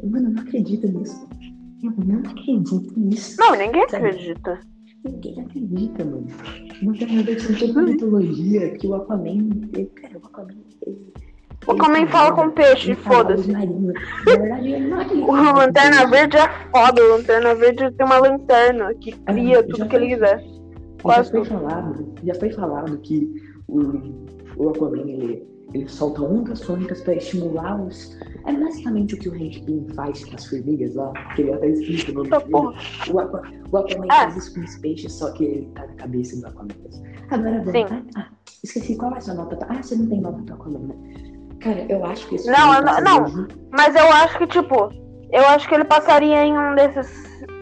Mano, eu não acredito nisso. Eu não acredito nisso. Não, ninguém acredita. Ninguém acredita, mano. Verde tem toda uma mitologia que o Aquaman. Cara, o Aquaman. Ele, O Aquaman fala com peixe, foda-se. não. O Lanterna Verde é foda, o Lanterna Verde tem uma lanterna que cria Ah, tudo já que ele foi- quiser. Já Quase foi tudo. falado, já foi falado que o, o Aquaman ele, ele solta ondas sônicas para estimular os. É basicamente o que o Hank Pym faz com as formigas lá, que ele até explica no Eita, porra. O, Aqua, o Aquaman Ah. faz isso com os peixes, só que ele tá na cabeça do Aquaman. Agora vamos. Ah, ah, esqueci qual é a sua nota. Ah, você não tem nota pro Aquaman, né? Cara, eu acho que esse Não, eu não- não. Mas eu acho que, tipo, eu acho que ele passaria em um desses,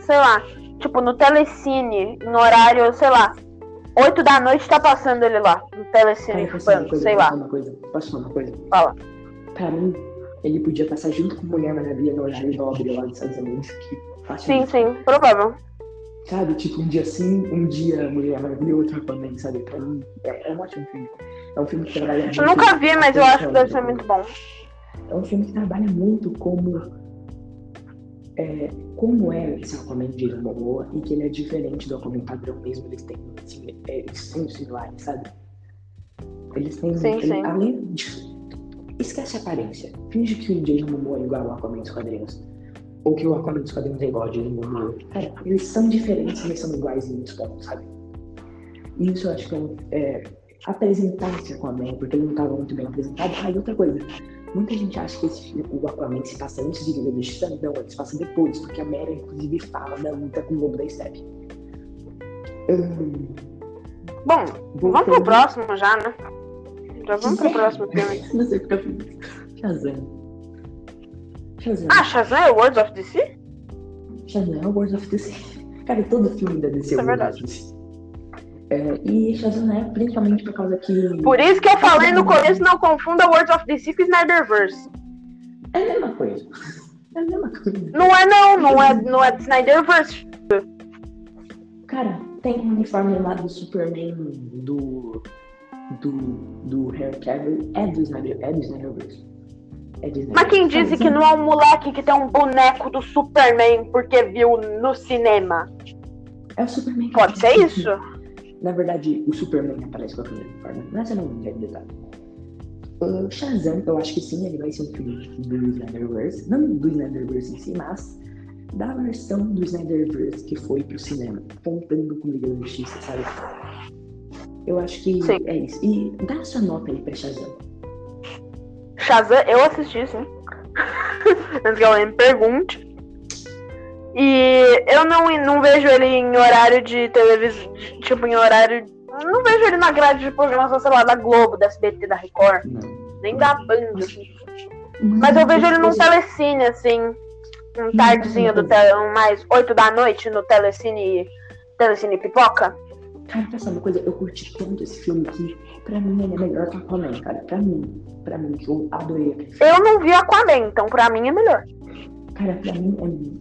sei lá, tipo, no Telecine, no horário, sei lá, 8 da noite tá passando ele lá, no Telecine, Cara, chupando, coisa? sei lá. uma coisa? Posso falar uma coisa? Fala. Pra mim, ele podia passar junto com Mulher Maravilha no horário nobre lá dos Estados Unidos, que. Sim, sim, provável. Sabe, tipo, um dia sim, um dia Mulher Maravilha e outro Aquaman, sabe? Pra mim, é, é um ótimo filme. É um filme que trabalha muito... Eu nunca vi, mas eu acho que deve ser muito bom. É um filme que trabalha muito como... É, como é esse Aquaman de Jason Momoa e que ele é diferente do Aquaman padrão mesmo, eles têm, assim, é, eles são similares, sabe? Eles têm... Sim, ele- sim. Além de... Esquece a aparência. Finge que o Jason Momoa é igual ao Aquaman dos quadrinhos. Ou que o Aquaman dos quadrinhos é igual ao Jason Momoa. Cara, eles são diferentes, mas são iguais em muitos pontos, sabe? E isso eu acho que é, é apresentar esse Aquaman, porque ele não estava muito bem apresentado. Ah, e outra coisa. Muita gente acha que esse, o Aquaman se passa antes de Liga da Justiça. Não, ele se passa depois, porque a Mera, inclusive, fala da luta com o Lobo da Steppe. Hum, Bom, vamos pro próximo já, né? Já vamos pro próximo filme. Não sei porque eu fiz. Shazam. Shazam. Ah, Shazam é Words of DC? Shazam é o World of DC. Cara, todo filme da DC é é verdade. É, e Shazam é principalmente por causa que. Por isso que eu falei no começo, não confunda Words of DC com Snyderverse. É a mesma coisa. É a mesma coisa. Não é não, não é, não é Snyderverse. Cara, tem um uniforme lá do Superman do. do. do Henry Cavill. É do Snyder. É do Snyderverse. É. Mas quem disse que não é um moleque que tem um boneco do Superman porque viu no cinema? É o Superman. Pode ser isso? Na verdade, o Superman aparece com aquele uniforme. Mas eu não quero detalhe. O Shazam, eu acho que sim, ele vai ser um filme do Snyderverse. Não do Snyderverse em si, mas da versão do Snyderverse que foi pro cinema. Contando com Liga da Justiça, sabe? Eu acho que Sim. é isso. E dá sua nota aí pra Shazam. Shazam, eu assisti, sim. Antes que alguém me pergunte. E eu não, não vejo ele em horário de televisão. Tipo, em horário. Não vejo ele na grade de programação, sei lá, da Globo, da SBT, da Record, Não. nem da Band. assim. Mas eu vejo ele num telecine, assim. Um tardezinho do tele, um mais 8 da noite no telecine. Telecine pipoca. Cara, pra saber uma coisa, eu curti tanto esse filme que, pra mim, ele é melhor que Aquaman, cara. Pra mim, pra mim, que eu adorei aquele filme. Eu não vi Aquaman, então pra mim é melhor. Cara, pra mim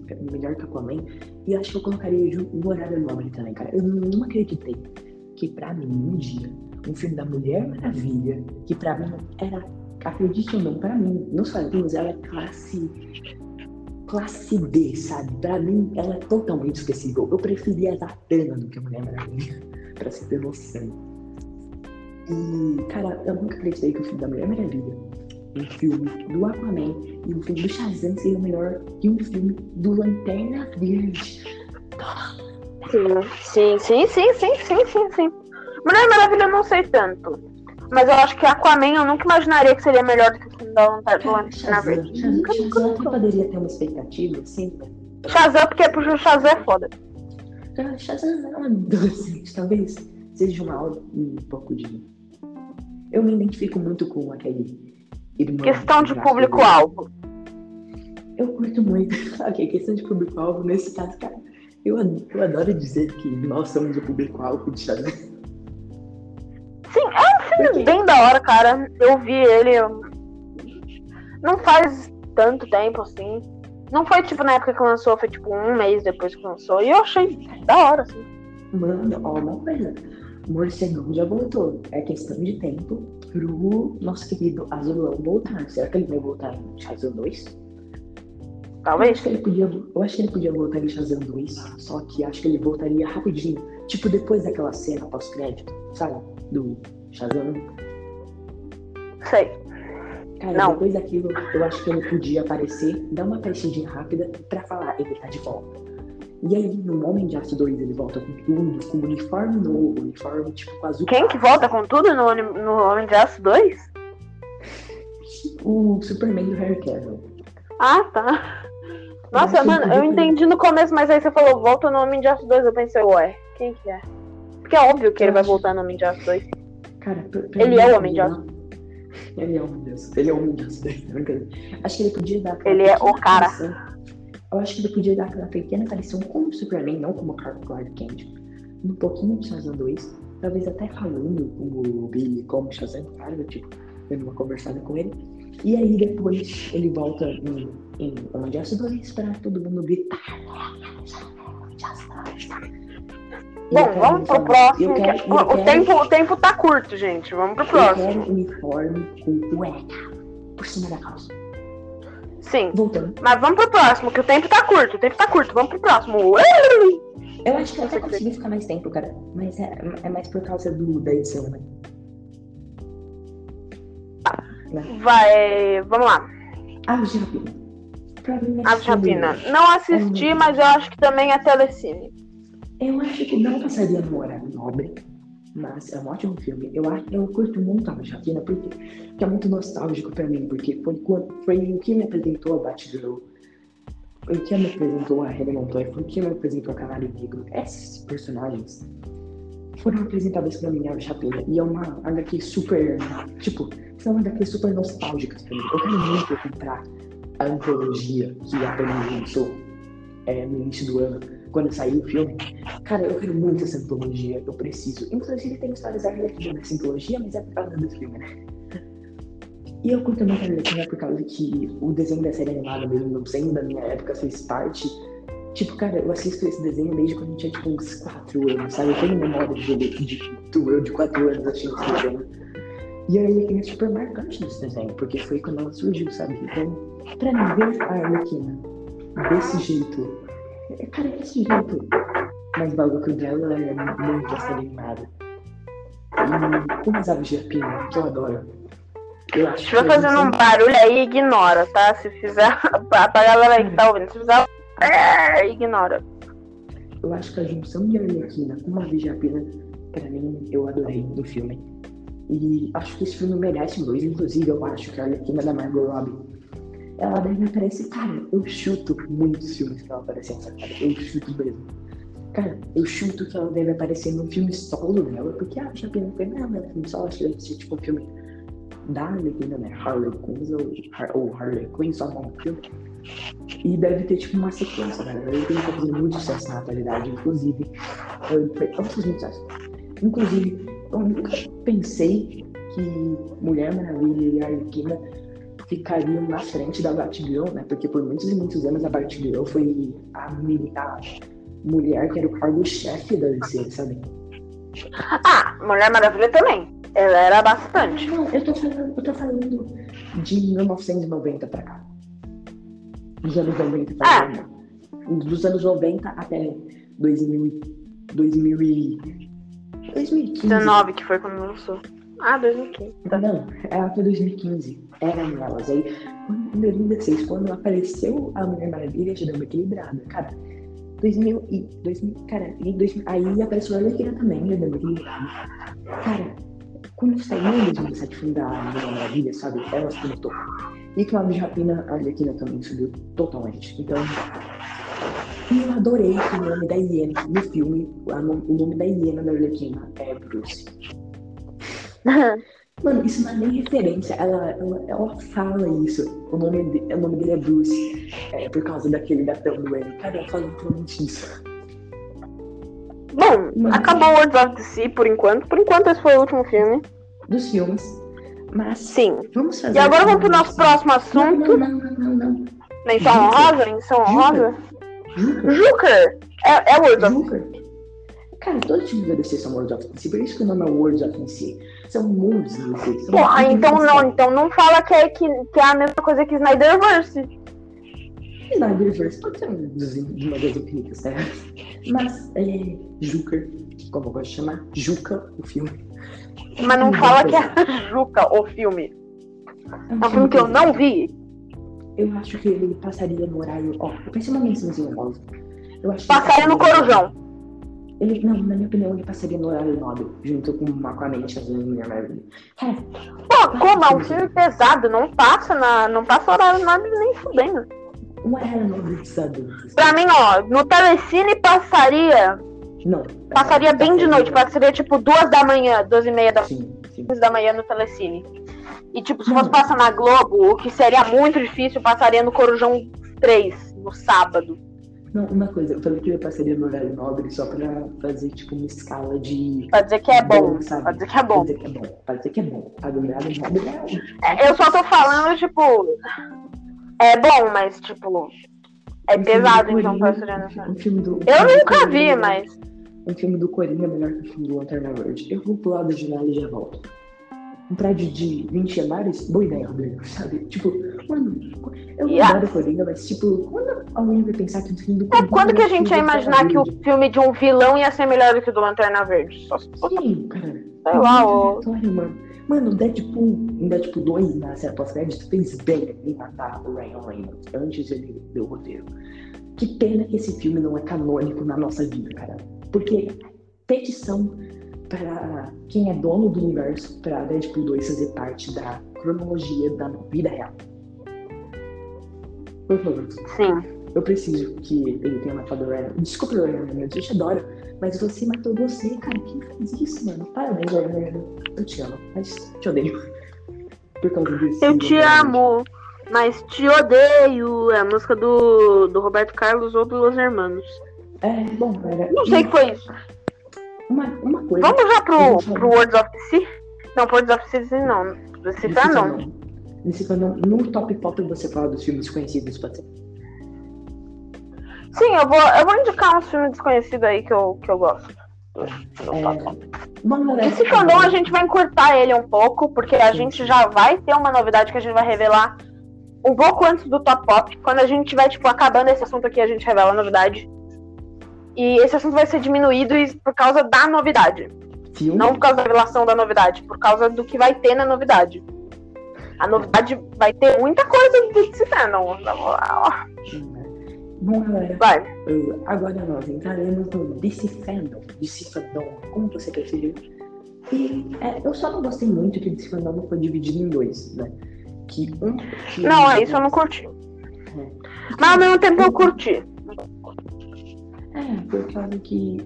é é melhor que Aquaman. E acho que eu colocaria ju- no horário nobre também, cara. Eu não, acreditei que pra mim, um dia, um filme da Mulher Maravilha, que pra mim era, acredite ou não, pra mim, nos quadrinhos, ela é classe. Classe B, sabe? Pra mim, ela é totalmente esquecível. Eu preferia a Zatanna do que a Mulher Maravilha, pra você ter noção. E, cara, eu nunca acreditei que o filme da Mulher Maravilha, um filme do Aquaman e um filme do Shazam seria melhor que um filme do Lanterna Verde. Sim, sim, sim, sim, sim, sim, sim. Mulher Maravilha eu não sei tanto. Mas eu acho que Aquaman eu nunca imaginaria que seria melhor do que o filme da Lanterna Verde. Shazam, até poderia ter uma expectativa, assim. Shazam, porque pro Shazam é foda. Cara, Shazam é um adolescente, talvez seja uma aula um pouco de. Eu me identifico muito com aquele. Irmão Questão de público-alvo. Eu curto muito. ok, questão de público-alvo, nesse caso, cara, eu, eu adoro dizer que nós somos o público-alvo de Shazam. Sim, é um filme bem da hora, cara. Eu vi ele. Não faz tanto tempo assim. Não foi tipo na época que lançou, foi tipo um mês depois que lançou. E eu achei da hora, assim. Mano, ó, uma coisa. Morcegão já voltou. É questão de tempo pro nosso querido Azulão voltar. Será que ele vai voltar em Shazam 2? Eu Talvez. acho que ele podia, eu acho que ele podia voltar em Shazam 2, só que acho que ele voltaria rapidinho. Tipo, depois daquela cena pós-crédito, sabe? Do Shazam. Sei. Cara, Não. depois daquilo, eu acho que ele podia aparecer, dar uma aparecidinha rápida pra falar, ele tá de volta. E aí, no Homem de Aço 2, ele volta com tudo, com uniforme novo, uniforme tipo azul. Quem que volta com tudo no, no Homem de Aço 2? O Superman do Harry Cavill. Ah, tá. Nossa, acho mano, eu entendi no começo, mas aí você falou, volta no Homem de Aço 2. Eu pensei, ué, quem que é? Porque é óbvio que ele vai voltar no Homem de Aço 2. Cara, pra- pra Ele mim, é o Homem de Aço. Ele é o Homem de Aço. Ele é o Homem de Aço. brincadeira. Acho que ele podia dar Ele é o cara. aparição- Eu acho que ele podia dar aquela pequena aparição como Superman, não como Clark Kent. Um pouquinho de Shazam 2. Talvez até falando com o Billy como Shazam, sabe? Tipo, dando uma conversada com ele. E aí depois ele volta em, em Homem de Aço 2 pra todo mundo gritar. E eu Bom, quero vamos pro próximo. eu que- quero- eu o, quero- tempo, o tempo tá curto, gente. Vamos pro eu próximo. quero uniforme com cueca por cima da calça. Sim. Voltando. Mas vamos pro próximo, que o tempo tá curto. O tempo tá curto. Vamos pro próximo. Eu acho que eu até consegui ficar mais tempo, cara. Mas é, é mais por causa do, da edição, né? Vai. Vamos lá. Aves de rapina. Pra mim, é Aves de Rapina. Não assisti, É. mas eu acho que também é telecine. Eu acho que não passaria no horário nobre, mas é um ótimo filme. Eu acho, eu curto muito de Rapina porque, porque é muito nostálgico pra mim, porque foi, foi o que me apresentou a Batgirl. Foi o que me apresentou a Helen Montoya, foi o que me apresentou a Canário Negro. Esses personagens foram apresentados pra mim Aves de Rapina. E é uma HQ super, tipo, são HQ super nostálgicas pra mim. Eu quero muito comprar a antologia que a Panini lançou é, no início do ano, quando saiu o filme. Cara, eu quero muito essa antologia, eu preciso. Inclusive tem histórias arlequinas nessa antologia, mas é por causa do filme, né? E eu curto muito a Arlequina por causa que o desenho da série animada, mesmo não sendo da minha época, fez parte. Tipo, cara, eu assisto esse desenho desde quando eu tinha tipo uns 4 anos, sabe? Eu tenho memória de, de, de, eu de 4 anos assistindo esse desenho. E a Arlequina é super marcante nesse desenho, porque foi quando ela surgiu, sabe? Então, pra mim, ver a Arlequina desse jeito, é, cara, desse jeito, mas o bagulho dela é muito essa animada. E com as aves de rapina, que eu adoro. Eu acho Se a fazendo um barulho aí, ignora, tá? Se fizer. Pra galera aí que tá ouvindo. Se fizer. É, ignora. Eu acho que a junção de Arlequina com uma de rapina, pra mim, eu adorei no filme. E acho que esse filme merece dois. Inclusive, eu acho que a Arlequina da Margot Robbie, ela deve aparecer. Cara, eu chuto muitos filmes que ela aparece nessa cara. Eu chuto mesmo. Cara, eu chuto que ela deve aparecer no filme solo dela, porque a Chapina foi, não, não é filme solo, acho que deve ser tipo um filme da Arlequina, né? Harley Quinn ou, Har- ou Harley Quinn, só não filme. E deve ter tipo uma sequência, né? Ele tem fazendo muito sucesso na atualidade, inclusive. Eu, eu fiz muito sucesso. Inclusive, eu nunca pensei que Mulher Maravilha e Arlequina ficariam na frente da Batgirl, né? Porque por muitos e muitos anos a Batgirl foi a, a mulher que era o cargo-chefe da DC, sabe? Ah, Mulher Maravilha também. Ela era bastante. Não, eu tô falando, eu tô falando de 1990 pra cá. Dos anos 90 pra Ah. cá. Dos anos 90 até 2000, e- 2000 e... 2015. 19, que foi quando lançou. Ah, 2015. Tá. Não, é até 2015. Eram elas. Aí, em 2016, quando apareceu a Mulher Maravilha, já deu uma equilibrada. Cara, 2000 e... 2000, cara, em 2000, aí apareceu a Arlequina também, já deu uma equilibrada. Cara, quando saiu em 2017 o da Mulher Maravilha, sabe? Ela subiu topo. E com a de Rapina, a Arlequina também subiu totalmente. Então, eu adorei que o nome da hiena no filme, o nome da hiena da Arlequina é Bruce. Mano, isso não é nem referência, ela, ela, ela fala isso. O nome, de- o nome dele é Bruce, é, por causa daquele gatão do N. Cara, ela fala literalmente isso. Bom, Mano. acabou o World of DC por enquanto. Por enquanto, esse foi o último filme. Dos filmes. Mas Sim. vamos fazer. E agora vamos pro nosso próximo Não, assunto. não, não, não, não. Menção Juca. honrosa? Menção honrosa? Juca. Joker! É, é World of Juca. Cara, todos os filmes da DC são Worlds of DC, por isso que o nome é Worlds of DC. São DC. São Porra, então não, então não fala que é, que, que é a mesma coisa que Snyderverse. Snyderverse pode ser um dos, de uma das infinitas terras. Mas, é. Juca, como eu gosto de chamar, Juca, o filme. Mas não fala que é Juca, o filme. É um filme que eu não vi. Eu acho que ele passaria no horário. Ó, eu pensei uma mençãozinha nova. Passaria no Corujão. Ele, não, na minha opinião, ele passaria no horário nobre, junto com o Aquaman e as Mulher Maravilha. Cara, Pô, como? É um filme pesado, não passa na. Não passa horário nobre nem fudendo. uma era nobre dos adultos. Pra mim, ó, no Telecine passaria. Não. Passaria bem de noite, passaria tipo duas da manhã, duas e meia da Sim, sim. da manhã no Telecine. E tipo, se fosse passar na Globo, o que seria muito difícil, passaria no Corujão 3, no sábado. Não, uma coisa, eu falei que eu passaria no horário nobre só pra fazer, tipo, uma escala de. Pra dizer que é bom. Bom, sabe? Pra dizer que é bom. Pra dizer que é bom. Pra dizer que é bom. Pra do horário nobre é. É, Eu só tô falando, tipo. É bom, mas, tipo. É Um pesado, do então, pra. Um filme do. um Eu do nunca vi, mas. Um filme do Coringa é melhor que o filme do Lanterna Verde. Eu vou pro lado da janela e já volto. Um prédio de 20 andares? Boa ideia, Rodrigo, sabe? Tipo, mano, eu não Yeah. adoro Coringa, mas tipo, quando alguém vai pensar que o filme do É, Coringa. quando que a é gente ia imaginar que o filme de um vilão ia ser melhor do que o do Lanterna Verde? Só se fosse? Sim, cara. sei lá. Aleatório, mano. Mano, o Deadpool, em Deadpool 2, na série pós-crédito, fez bem em matar o Ryan Reynolds antes de ele ler o roteiro. Que pena que esse filme não é canônico na nossa vida, cara. Porque petição para quem é dono do universo para Deadpool 2 fazer parte da cronologia da vida real. Por favor, Sim. eu preciso que ele tenha matado o Ryan. Desculpa, Ryan eu te adoro, mas você matou você, cara. Quem faz isso, mano? Parabéns, Ryan. Eu te amo, mas te odeio. Por causa desse. Eu te amo, mas te odeio. É a música do, do Roberto Carlos ou do Los Hermanos. É, bom, cara. Não sei o que foi isso. Uma, uma coisa. Vamos já pro, pro Words of the Sea? Não, pro Words of the Sea não. Decifrar não. Decifrando, no top pop você fala dos filmes conhecidos, pode ser? Sim, eu vou, eu vou indicar um filme desconhecido aí que eu, que eu gosto. É, Bom. Esse fandom a gente vai encurtar ele um pouco, porque a Sim. gente já vai ter uma novidade que a gente vai revelar um pouco antes do Top Pop. Quando a gente tiver, tipo, acabando esse assunto aqui, a gente revela a novidade. E esse assunto vai ser diminuído por causa da novidade. Filme? Não por causa da revelação da novidade, por causa do que vai ter na novidade. A novidade vai ter muita coisa do DC Fandom. Bom, galera. Vai. Agora nós entraremos no DC Fandom, DC Fandom, como você preferir. E é, eu só não gostei muito que DC Fandom foi dividido em dois, né? Que um. Que Não, é isso eu não curti. É. Mas ao mesmo tempo eu curti. É, por causa que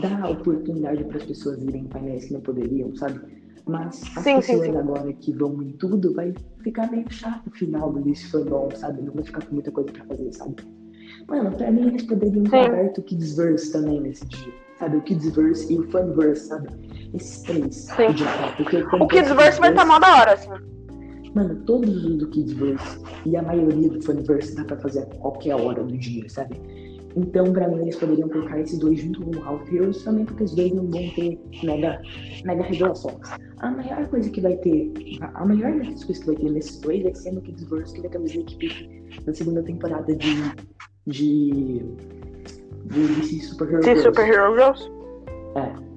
dá oportunidade para as pessoas irem em painéis que não poderiam, sabe? Mas as Sim, sim, pessoas sim. agora que vão em tudo vai ficar meio chato o final do DC Fandom, sabe? Não vai ficar com muita coisa pra fazer, sabe? Mano, pra mim eles poderiam ter Sim. aberto o Kidsverse também nesse dia, sabe? O Kidsverse e o Funverse, sabe? Esses três. Sim. porque O Kidsverse vai estar mó da hora, assim. Mano, todos os do Kidsverse e a maioria do Funverse dá pra fazer a qualquer hora do dia, sabe? Então, pra mim, eles poderiam colocar esses dois junto com o Half Heroes também, porque os dois não vão ter mega, mega revelações. A maior coisa que vai ter, a, a maior das coisas que vai ter nesses dois vai ser no Kidsverse, que vai ter Snake Peek na segunda temporada de. de. de DC Super Hero De Girls. Super Hero Girls. É.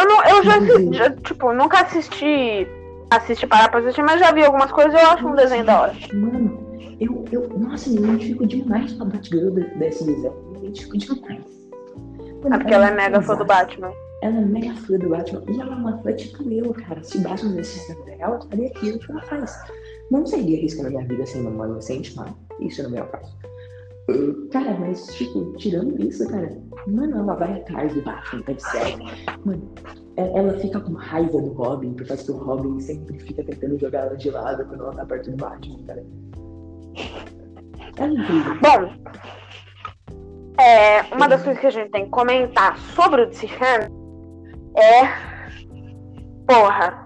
Eu, não, eu já, assisti, já, tipo, nunca assisti. Assisti parar pra assistir, mas já vi algumas coisas e eu acho um desenho da hora. Mano, eu, eu, nossa, eu identifico demais com a Batgirl de- desse desenho. Eu me identifico demais. É porque ela é uma mega fã do Batman. Ela é mega fã do Batman. E ela é uma fã tipo eu, cara. Se o Batman existisse na vida real, ela faria aquilo que ela faz. Não seria arriscando a minha vida sendo uma inocente, mas isso não é o meu caso. Cara, mas, tipo, tirando isso, cara, mano, ela vai atrás do Batman, tá de sério. Mano, e- ela fica com raiva do Robin, por causa que o Robin sempre fica tentando jogar ela de lado quando ela tá perto do Batman, cara. Ela é incrível. Bom, é, uma das coisas que a gente tem que comentar sobre o DC Fan é. Porra.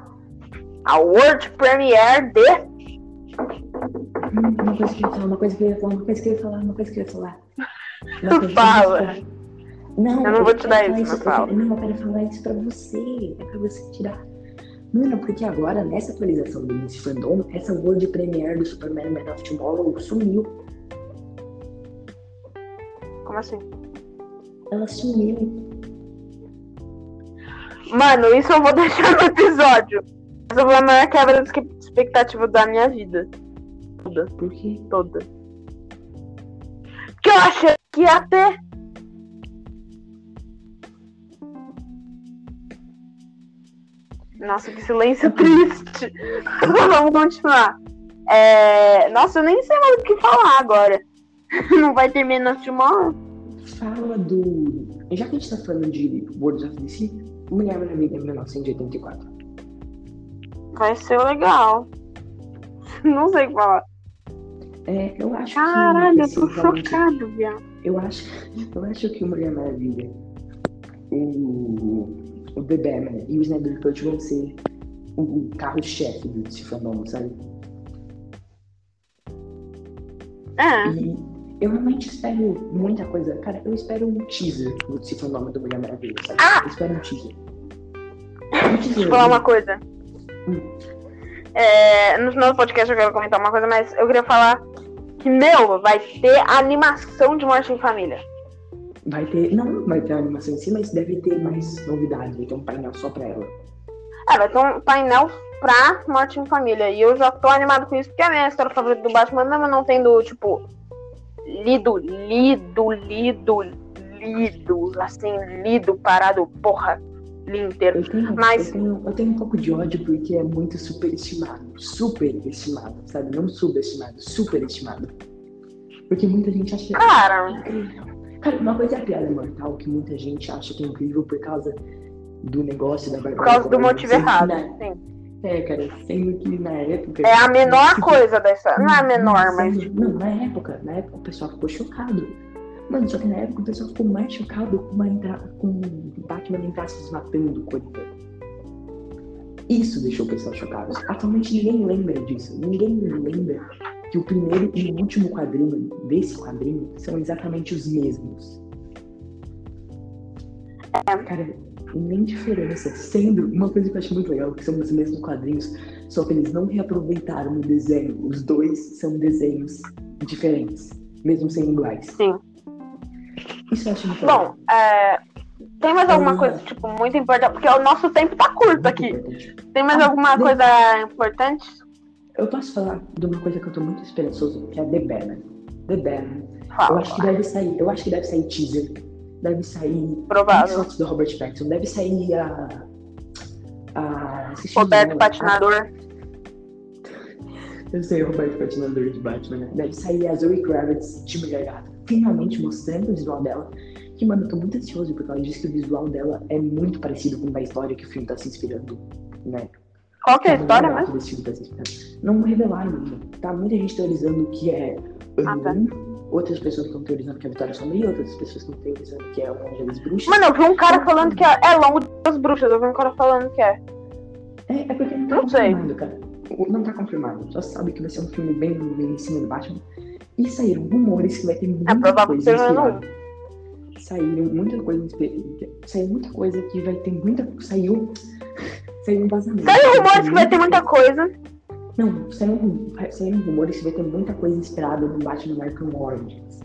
A World Premiere de. Hum, Uma coisa que eu ia falar, uma coisa que eu ia falar, uma coisa que eu ia falar, uma coisa que eu ia falar. Eu ia Fala. Não, Eu não vou te dar isso, fala. quero- Não, eu quero falar isso pra você. É pra você tirar. Mano, porque agora, nessa atualização do DC Fandom, essa World Premiere do Superman Man of Tomorrow sumiu. Como assim? Ela sumiu. Mano, isso eu vou deixar no episódio. Essa foi é a maior quebra de expectativa da minha vida. Toda. Por quê? Toda. Que eu achei que ia ter. Nossa, que silêncio triste. Vamos continuar. É... Nossa, eu nem sei mais o que falar agora. Não vai ter menos de uma. Fala do. Já que a gente tá falando de Words of DC, Mulher Maravilha 1984. Vai ser legal. Não sei falar. É, eu acho Caralho, que. eu tô chocado, viado. Eu acho, eu acho que o Mulher Maravilha, o, o The Batman e o Snyder Cut vão ser o carro-chefe do Fandom, sabe? É. E eu realmente espero muita coisa. Cara, eu espero um teaser do DC Fandom do Mulher Maravilha, sabe? Ah! Eu espero um teaser. Um teaser. Deixa eu falar uma coisa. Hum. É, no final do podcast eu quero comentar uma coisa, mas eu queria falar que, meu, vai ter animação de Morte em Família. Vai ter. Não, vai ter animação em si, mas deve ter mais novidades. Vai ter um painel só pra ela. É, vai ter um painel pra Morte em Família. E eu já tô animado com isso, porque é a minha história favorita do Batman, mesmo não tendo, tipo, lido, lido, lido, lido, assim, lido, parado, porra, li inteiro. Eu tenho, Mas- eu, tenho, eu tenho um pouco de ódio porque é muito superestimado. Superestimado, sabe? Não subestimado, superestimado. Porque muita gente acha Cara, incrível. Cara, uma coisa é a piada mortal que muita gente acha que é incrível por causa do negócio da Bárbara por causa do motivo que errado, na- sim. É, cara, sendo que na época. É a menor coisa dessa. Não é a menor, não, mas. sendo- Não, na época, na época o pessoal ficou chocado. Mano, só que na época o pessoal ficou mais chocado com, uma entra... com o Batman entre aspas matando o Coringa. Isso deixou o pessoal chocado. Atualmente ninguém lembra disso. Ninguém lembra que o primeiro e o último quadrinho desse quadrinho são exatamente os mesmos. Cara, nem diferença. Sendo uma coisa que eu acho muito legal, que são os mesmos quadrinhos, só que eles não reaproveitaram o desenho. Os dois são desenhos diferentes, mesmo sendo iguais. Sim. Isso eu acho muito legal. Bom, é, tem mais alguma Ah. coisa, tipo, muito importante? Porque o nosso tempo tá curto aqui. importante. Tem mais Ah, alguma de- coisa importante? Eu posso falar de uma coisa que eu tô muito esperançoso, que é The Batman. The Batman. Eu Fala, acho que deve sair, eu acho que deve sair teaser. Deve sair provável. fotos do Robert Pattinson. Deve sair a. a Roberto. Patinador. Eu sei, o Roberto Patinador de Batman, né? Deve sair a Zoe Kravitz de Mulher Gata, finalmente mostrando o visual dela. Que, mano, eu tô muito ansioso, porque ela disse que o visual dela é muito parecido com a história que o filme tá se inspirando, né? Qual que é a história filme tá. Não revelaram ainda. Tá muita gente teorizando que é Ah, tá. Ano 1, outras pessoas estão teorizando que é Vitória Sombria, outras pessoas estão teorizando que é o Anjo das Bruxas. Mano, eu vi um cara falando que é, é longo das bruxas. Eu vi um cara falando que é. É, é porque não tá Não sei. confirmado, cara. O- Não tá confirmado. Só sabe que vai ser um filme bem bem em cima do Batman. E saíram rumores que vai ter muita É provável que coisa inspirada. Saíram muita coisa inspirada. Saiu muita coisa que vai ter muita. Saiu. Saiu um vazamento. Saiu rumores que vai ter muita coisa. Não, saíram, rum- saíram rumores que vai ter muita coisa inspirada no Batman Arkham Origins.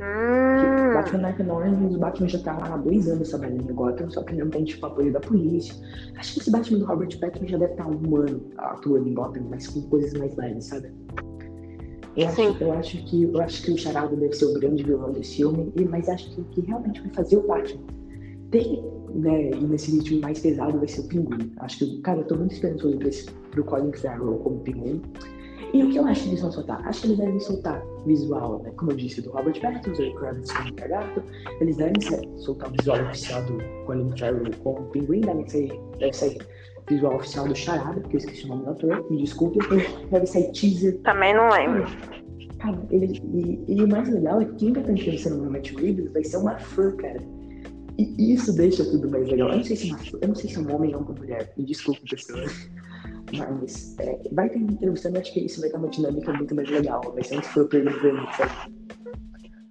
Hum, Batman Arkham Origins, o Batman já tá há dois anos trabalhando em Gotham, só que ele não tem, tipo, apoio da polícia. Acho que esse Batman do Robert Pattinson já deve estar há um ano atuando em Gotham, mas com coisas mais leves, sabe? Eu acho, eu acho que eu acho que o Charada deve ser o grande vilão desse filme, mas acho que o que realmente vai fazer o Batman ter, né, e nesse ritmo mais pesado vai ser o Pinguim. Acho que, cara, eu tô muito esperançoso pra esse, pro Colin Farrell como Pinguim. E o que eu acho que eles vão soltar? Acho que eles devem soltar visual, né, como eu disse, do Robert Pattinson, do Kravitz como Gato. Eles devem soltar o visual oficial do Colin Farrell como Pinguim, devem ser, deve sair visual oficial do Charada, porque eu esqueci o nome do ator, me desculpe. Deve sair teaser também não lembro. Cara, ele, e, e o mais legal é que quem vai estar entrevistando o Matt Reeves vai ser uma fã, cara. E isso deixa tudo mais legal. Eu não sei se é, fã, eu não sei se é um homem ou uma mulher, me desculpe, pessoa. Mas é, vai ter entrevistando, acho que isso vai dar uma dinâmica muito mais legal. Vai ser um fã?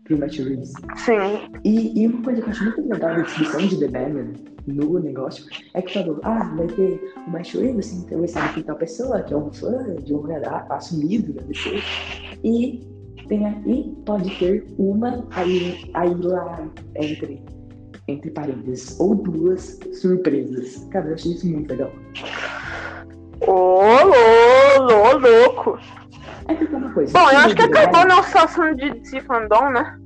Pro Matt Reeves. Sim. E, e uma coisa que eu acho muito legal da descrição de The Batman no negócio é que falou, ah, vai ter o Matt Reeves entrevistado com tal pessoa, que é um fã de um lugar assumido da DC. E, tem, a- e pode ter uma aí, aí lá entre, entre parênteses, ou duas surpresas. Cara, eu achei isso muito legal. Ô, lô, louco. É que uma coisa. Bom, eu acho que é acabou nosso assunto de DC Fandom, né?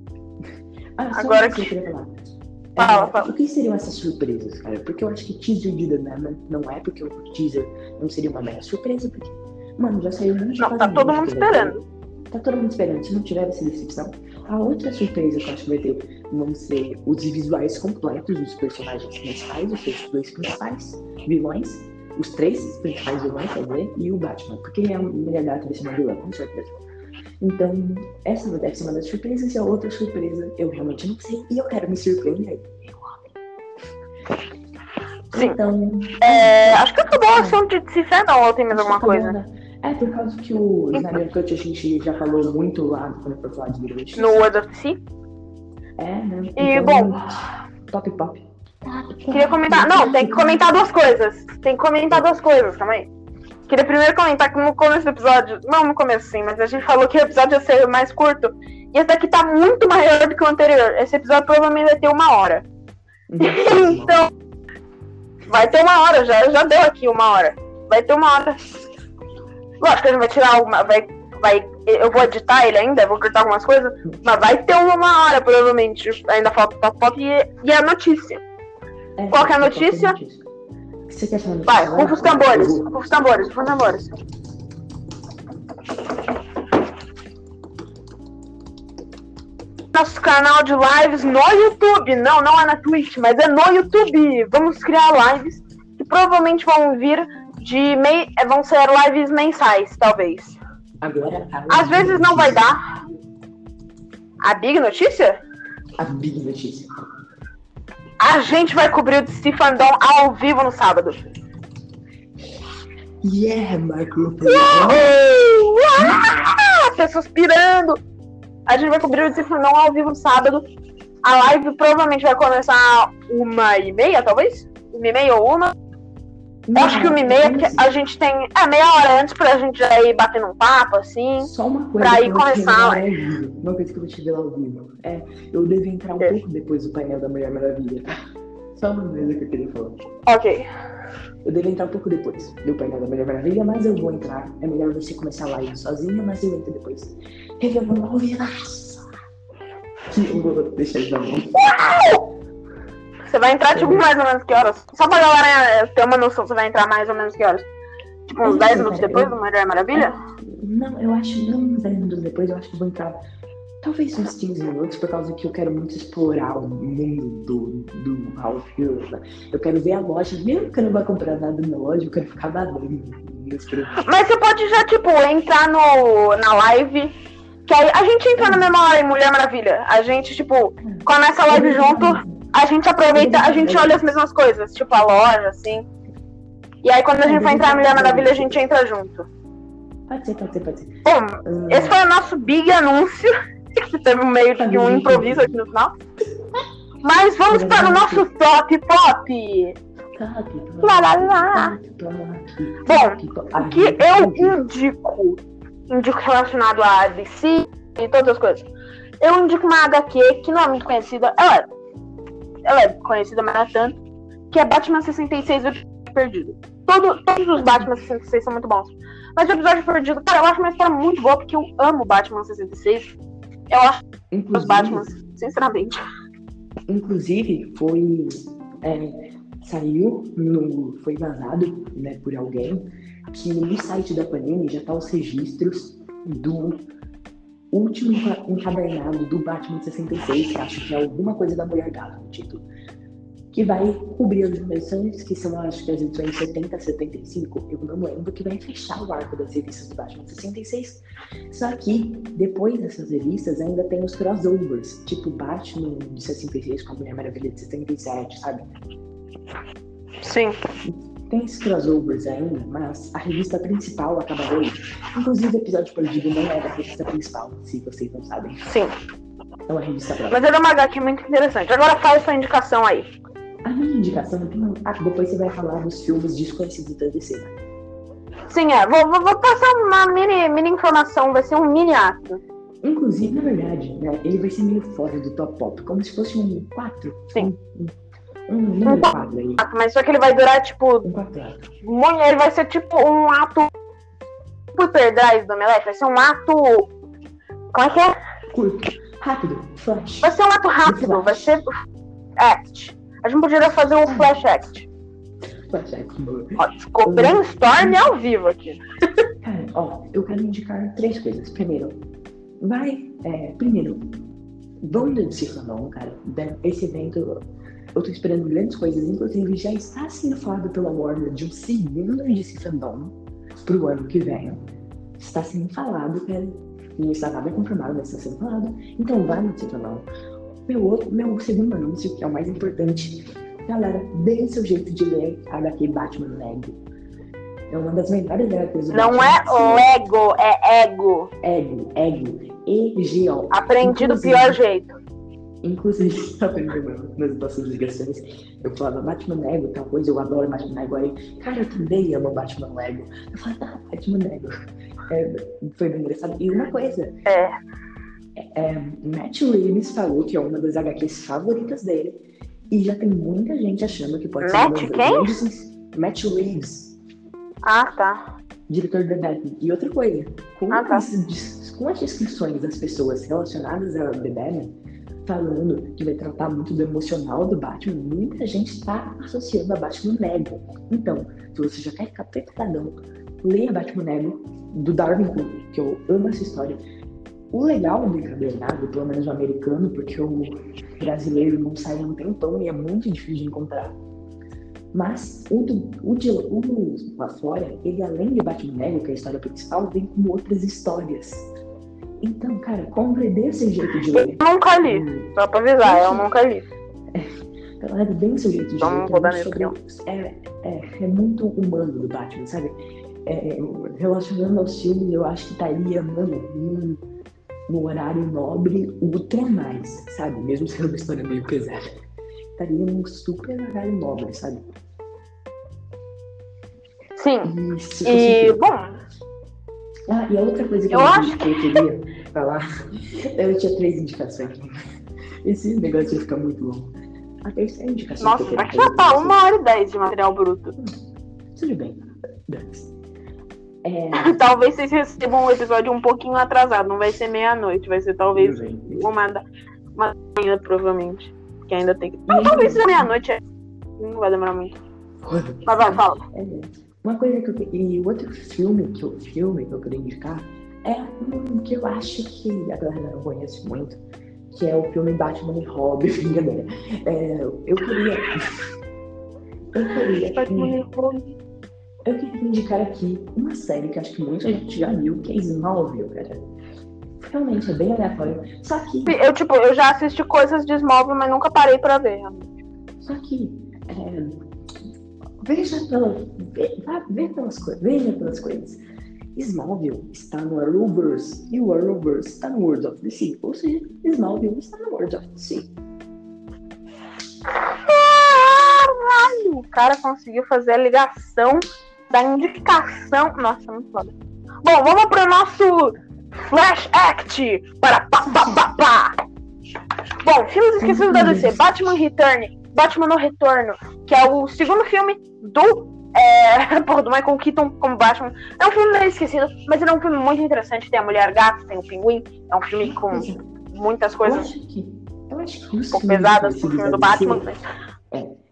Ah, agora que- falar. Fala, É, fala. O que seriam essas surpresas, cara? Porque eu acho que teaser de The Mandalorian não é, porque o teaser não seria uma mega surpresa, porque, mano, já saiu muito Não, tá todo mundo esperando. Tá todo mundo esperando. Se não tiver, vai ser decepção. A outra surpresa que eu acho que vai ter vão ser os visuais completos dos personagens principais, os seus dois principais vilões, os três principais vilões, quer dizer, e o Batman. Porque a mulher gata vai ser uma vilã, com certeza. Então, essa deve ser uma das surpresas, e a outra surpresa eu realmente não sei, e eu quero me surpreender. Eu amo. Sim. Então, É, acho que acabou o assunto de se fé, não, ou tem mais alguma coisa? né? É, por causa que o Snyder Cut a gente já falou muito lá quando foi falar de Liga da Justiça. No World of Sea? É, né? E, Então, bom, Top pop. Queria comentar. Não, tem que comentar duas coisas. Tem que comentar duas coisas também. Queria primeiro comentar que no começo do episódio. Não no começo sim, mas a gente falou que o episódio ia ser mais curto. E esse daqui tá muito maior do que o anterior. Esse episódio provavelmente vai ter uma hora. Então. Vai ter uma hora, já, já deu aqui uma hora. Vai ter uma hora. Lógico que a gente vai tirar alguma. Vai, vai, eu vou editar ele ainda, vou cortar algumas coisas. Mas vai ter uma hora, provavelmente. Ainda falta o top pop e, e a notícia. É, Qual que é a pop notícia? Você quer falar Vai, rufa os tambores, rufa os tambores, rufa os tambores. Nosso canal de lives no YouTube. Não, não é na Twitch, mas é no YouTube. Vamos criar lives que provavelmente vão vir de mei... vão ser lives mensais, talvez. Agora, a Às vezes não vai dar. A Big Notícia? A Big Notícia. A gente vai cobrir o DC Fandom ao vivo no sábado. Yeah, Marco. Uhul! Ah! Pessoas pirando. A gente vai cobrir o Desfundão ao vivo no sábado. A live provavelmente vai começar uma e meia, talvez? Uma e meia ou uma? Eu acho que uma e meia, a gente tem. É, meia hora antes pra gente já ir batendo um papo, assim. Só uma coisa Pra ir eu vou te começar. Uma coisa que eu vou te revelar ao vivo. É, eu devo entrar um pouco depois do painel da Mulher Maravilha. tá? Só uma coisa que eu queria falar. Ok. Eu devo entrar um pouco depois do painel da Mulher Maravilha, mas eu vou entrar. É melhor você começar a live sozinho, mas eu entro depois. Revelando ao vivaço. Que eu vou deixar isso na mão. Você vai entrar, tipo, mais ou menos que horas? Só pra galera ter uma noção, você vai entrar mais ou menos que horas? Tipo, uns Eu 10 sei, minutos depois do Mulher Maravilha? Não, eu acho não uns 10 minutos depois, eu acho que vou entrar talvez uns 15 minutos, por causa que eu quero muito explorar o mundo do, do Hills. né? Eu quero ver a loja, mesmo que eu não vá comprar nada na loja, eu quero ficar produtos. Mas você pode já, tipo, entrar no, na live. Que aí a gente entra na mesma hora em Mulher Maravilha. A gente, tipo, começa a live junto, a gente aproveita, a gente olha as mesmas coisas, tipo a loja, assim. E aí quando a gente vai entrar na Mulher Maravilha, a gente entra junto. Pode ser, pode ser, pode ser. Bom, esse foi o nosso big anúncio. Que teve meio de um improviso aqui no final. Mas vamos para o nosso top pop. Lá, lá, lá. Bom. O que eu indico, indico relacionado a DC e todas as coisas. Eu indico uma HQ que não é muito conhecida. Ela ela é conhecida, mas não é tanto. Que é Batman 66 e o Episódio Perdido. Todo, todos os Batman 66 são muito bons. Mas o Episódio Perdido, cara, eu acho uma história muito boa porque eu amo Batman 66. Eu acho os Inclusive, Batman, sinceramente. Inclusive, foi. é, saiu, no, foi vazado né, por alguém que no site da Panini já tá os registros do último enca- encadernado do Batman 66, que acho que é alguma coisa da Mulher Gata no título. Que vai cobrir as edições, que são acho que as edições 70 75, eu não lembro, que vai fechar o arco das revistas do Batman 66. Só que, depois dessas revistas, ainda tem os crossovers, tipo Batman de 66 com a Mulher Maravilha de 77, sabe? Sim. Tem esses crossovers ainda, mas a revista principal acaba hoje. Inclusive, o episódio perdido não é da revista principal, se vocês não sabem. Sim. É uma revista própria. Mas ele é uma HQ muito interessante. Agora faz sua indicação aí. A minha indicação tem uma... Ah, depois você vai falar dos filmes desconhecidos da DC. Sim, é. Vou, vou, vou passar uma mini, mini informação, vai ser um mini ato. Inclusive, na verdade, né, ele vai ser meio fora do top pop, como se fosse um 4. Sim. Um, um, um número 4 aí. Mas só que ele vai durar, tipo, Um 4 muito. Ele vai ser tipo um ato. Tipo Hyperdrive do Omelete. Vai ser um ato. Como é que é? Curto, rápido, flash. Vai ser um ato rápido. Vai ser. Act. A gente poderia fazer um Flash Act. Flash Act. Ó, ficou brainstorm ao vivo aqui. Cara, ó, eu quero indicar três coisas. Primeiro, vai. É, primeiro, de DC Fandom, cara. Esse evento, eu tô esperando grandes coisas. Inclusive, já está sendo falado pela Warner de um segundo DC Fandom pro ano que vem. Está sendo falado, cara. Não está nada confirmado, mas está sendo falado. Então, vai no DC Fandom. Meu, outro, meu segundo anúncio, que é o mais importante. Galera, deem seu jeito de ler a HQ Batman Lego. É uma das melhores HQs do Não Batman. é Lego, é ego. Ego, ego. E-G-O. Aprendi do pior jeito. Inclusive, aprendendo nas nossas ligações, eu falava Batman Lego, tal coisa, eu adoro Batman Lego. Aí, cara, eu também amo Batman Lego. Eu falava, ah, Batman Lego. É, foi bem engraçado. E uma coisa, É. é, Matt Reeves falou que é uma das HQs favoritas dele. E já tem muita gente achando que pode Matt ser das quem? grandes- Matt Reeves, Ah, tá. diretor da Batman. E outra coisa, com, Ah, tá. as, com as descrições das pessoas relacionadas a The Batman, falando que vai tratar muito do emocional do Batman, muita gente está associando a Batman Lego. Então, se você já quer ficar preparadão, leia Batman Lego, do Darwin Cook, que eu amo essa história. O legal do encadernado, pelo menos o americano, porque o brasileiro não sai há um tempão e é muito difícil de encontrar. Mas o, do, o, de, o fora, ele além de Batman Lego, que é a história principal, vem com outras histórias. Então, cara, compre desse jeito de ler. Eu nunca li. Só pra avisar, eu nunca li. Galera, bem seu jeito de ler. vou é dar minha sobre- é, é, é muito humano do Batman, sabe? É, relacionando aos filmes, eu acho que estaria, mano, num, num horário nobre ultra mais, sabe? Mesmo sendo uma história meio pesada. Estaria num super horário nobre, sabe? Sim. E E, bom, Ah, e a outra coisa que Eu eu, acho que eu queria falar, eu tinha três indicações. Esse negócio ia ficar muito longo. A terceira indicação nossa, que já tá pra uma hora e dez de material bruto. vocês- Tudo bem. É, Talvez vocês recebam um episódio um pouquinho atrasado. Não vai ser meia-noite, vai ser talvez uma da uma manhã, provavelmente. Que ainda tem que. Não, talvez seja meia-noite. é. Não vai demorar muito. Mas vai, fala. É, uma coisa que eu e o outro filme que eu filme que eu queria indicar é um que eu acho que a galera não conhece muito, que é o filme Batman e Robin, brincadeira. É, eu queria eu queria eu queria indicar aqui uma série que acho que muita gente já viu, que é Smallville, cara. Realmente é bem aleatório. Só que Eu, tipo, eu já assisti coisas de Smallville, mas nunca parei pra ver. Só que é, veja, pela, ve, vá- vê pelas coisas, veja pelas coisas. Smallville está no Arrowverse e o Arrowverse está no World of the Sea. Ou seja, Smallville está no World of the Sea. Caralho! O cara conseguiu fazer a ligação da indicação. Nossa, muito foda. Bom, vamos pro nosso Flash Act para pá, pá, pá, pá. Bom, filmes esquecidos da DC. Batman Return. Batman no Retorno, que é o segundo filme do. É, porra, do Michael Keaton como Batman. É um filme meio esquecido, mas ele é um filme muito interessante. Tem a Mulher Gata, tem o Pinguim. É um filme com muitas Eu coisas acho que. Eu acho que um pouco pesadas pro filme do Batman. mas-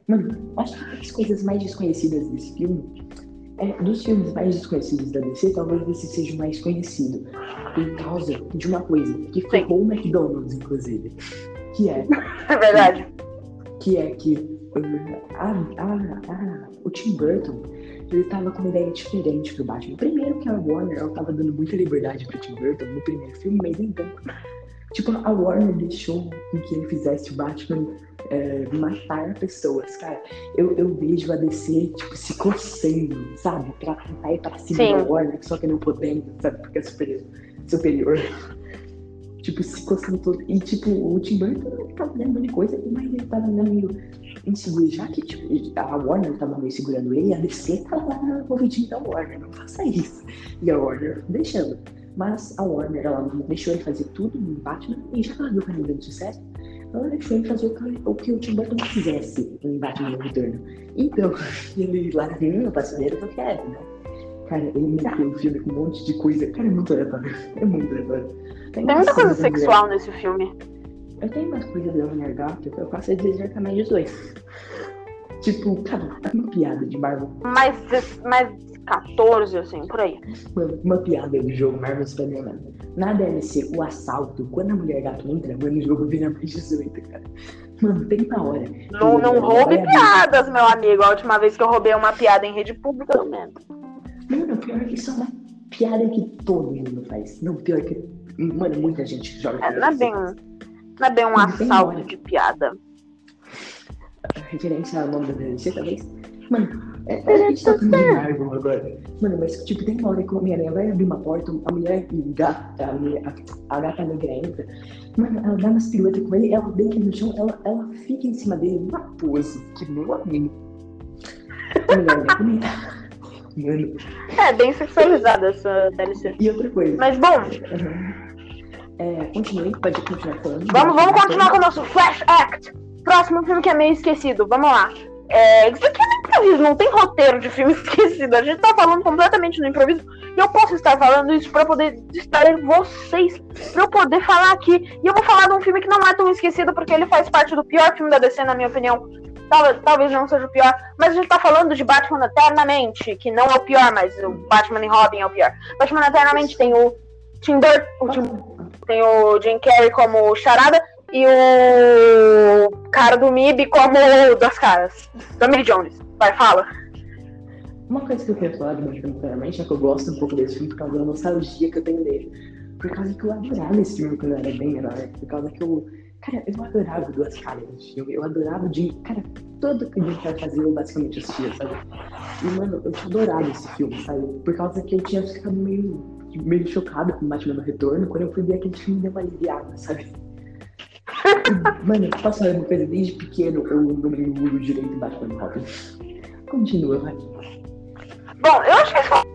Mano, eu acho que as coisas mais desconhecidas desse filme. É, dos filmes mais desconhecidos da DC, talvez esse seja o mais conhecido. Por causa de uma coisa que ferrou o McDonald's, inclusive. Que é É verdade. que é que a, a- a- o Tim Burton ele tava com uma ideia diferente pro Batman. Primeiro que a Warner ela tava dando muita liberdade pro Tim Burton no primeiro filme, mas nem tanto. Tipo, a Warner deixou com que ele fizesse o Batman é, matar pessoas, cara. Eu, eu vejo a DC, tipo, se coçando, sabe? Pra tentar ir pra cima Sim. da Warner, só que não podendo, sabe? Porque é superior. superior. tipo, se coçando todo. E, tipo, o Tim Burton ele tava fazendo um monte de coisa, mas ele tava andando meio inseguro. Já que tipo, a Warner tava meio segurando ele, a DC tava lá no ouvidinho da Warner, não faça isso. E a Warner deixando. Mas a Warner, ela deixou ele fazer tudo no Batman, e já que ela viu que era um grande sucesso, ela deixou ele fazer o que o, que o Tim Burton quisesse em Batman no Retorno. Então, ele lá na passadeira eu quero, né? Cara, ele meteu o filme com um monte de coisa. Cara, é muito aleatório. É muito aleatório. Tem muita coisa sexual nesse filme. Eu tenho umas coisas da Mulher Gato que eu faço desejar que é mais 18. Tipo, cara, uma piada de Marvel. Mais, mais 14, assim, por aí. Mano, uma piada do jogo Marvel Spider-Man. Na DLC, o assalto, quando a mulher gato entra, mano, o jogo vira mais 18, cara. Mano, tem uma hora. Não, não roube piadas, meu amigo. A última vez que eu roubei uma piada em rede pública, eu lembro. Mano, pior que isso é uma piada que todo mundo faz. Não, pior que. Mano, muita gente joga. É, não é bem, não é bem um assalto de piada. Referência ao nome da DLC, talvez? Mano, é, a gente tá falando de Marvel agora. Mano, mas tipo, tem uma hora que o Homem-Aranha vai abrir uma porta, a mulher gata, a, mulher, a, a gata negra entra. Mano, ela dá umas piruetas com ele, ela deita no chão, ela, ela fica em cima dele, uma pose, que meu amigo. Mulher é bonita. Mano. É, bem sexualizada essa DLC. E outra coisa. Mas bom. Uhum. É, continue, pode continuar falando. Vamos, vamos continuar com o nosso Flash Act. Próximo filme que é meio esquecido. Vamos lá. É, isso aqui é improviso, não tem roteiro de filme esquecido. A gente tá falando completamente no improviso. E eu posso estar falando isso pra poder distrair vocês, pra eu poder falar aqui. E eu vou falar de um filme que não é tão esquecido, porque ele faz parte do pior filme da DC, na minha opinião. Talvez, talvez não seja o pior, mas a gente tá falando de Batman Eternamente, que não é o pior, mas o Batman e Robin é o pior. Batman Eternamente tem o Tim Burton, tem o Jim Carrey como Charada, e o cara do MIB como das caras. Tommy Jones. Vai, fala. Uma coisa que eu queria falar Batman primeiramente é que eu gosto um pouco desse filme por causa da nostalgia que eu tenho dele. Por causa que eu adorava esse filme quando eu era bem menor. Por causa que eu. Cara, eu adorava duas caras nesse filme. Eu adorava Jim. Cara, todo que Jim Carrey fazia eu basicamente assistia, sabe? E, mano, eu adorado esse filme, sabe? Por causa que eu tinha ficado meio, meio chocado com o Batman no Retorno. Quando eu fui ver aquele filme, deu uma aliviada, sabe? Mano, posso falar uma coisa? Desde pequeno eu não me engano direito Batman e Robin. Continua, vai. Bom, eu acho que é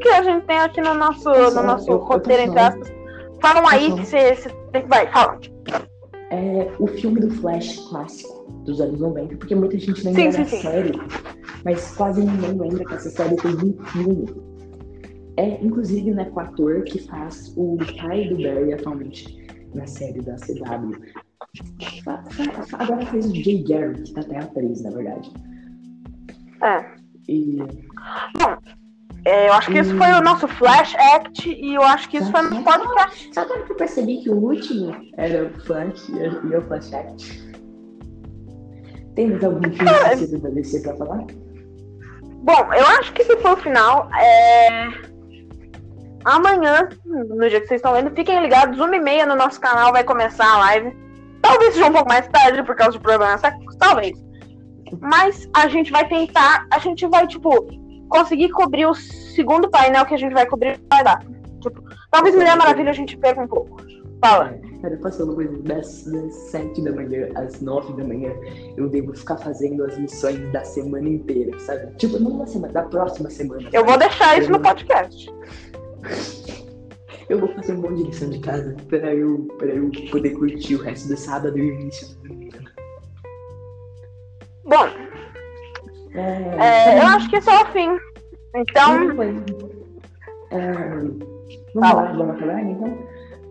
que a gente tem aqui no nosso, no nosso eu, roteiro, entre aspas. Falam aí que você vai, fala. É o filme do Flash clássico dos anos 90, porque muita gente lembra sim, da sim. série, mas quase ninguém lembra que essa série teve um filme. É, inclusive, né, com o ator que faz o pai do Barry atualmente na série da CW. Agora fez o Jay Garrett, que tá até atriz, na verdade. É. E. Bom, é, eu acho que e... isso foi o nosso Flash Act e eu acho que isso foi no podcast. Só que eu percebi que o último era o Flash e o Flash Act. Tem mais algum que precisa da DC pra falar? Bom, eu acho que se for o final, é amanhã, no dia que vocês estão vendo, fiquem ligados, uma e meia no nosso canal vai começar a live. Talvez seja um pouco mais tarde por causa de problemas técnicos, talvez. Mas a gente vai tentar, a gente vai, tipo, conseguir cobrir o segundo painel que a gente vai cobrir, vai dar. Tipo, talvez Mulher Maravilha a gente perca um pouco. Fala. É, cara, passando coisa das, das 7 da manhã às 9 da manhã, eu devo ficar fazendo as missões da semana inteira, sabe? Tipo, não da semana, da próxima semana. Eu vou deixar isso no podcast. Eu vou fazer um monte de lição de casa pra eu, pra eu poder curtir o resto do sábado e o início do domingo. Bom, é, é, eu acho que esse é o fim. Então. É, vamos lá, vamos acabar então?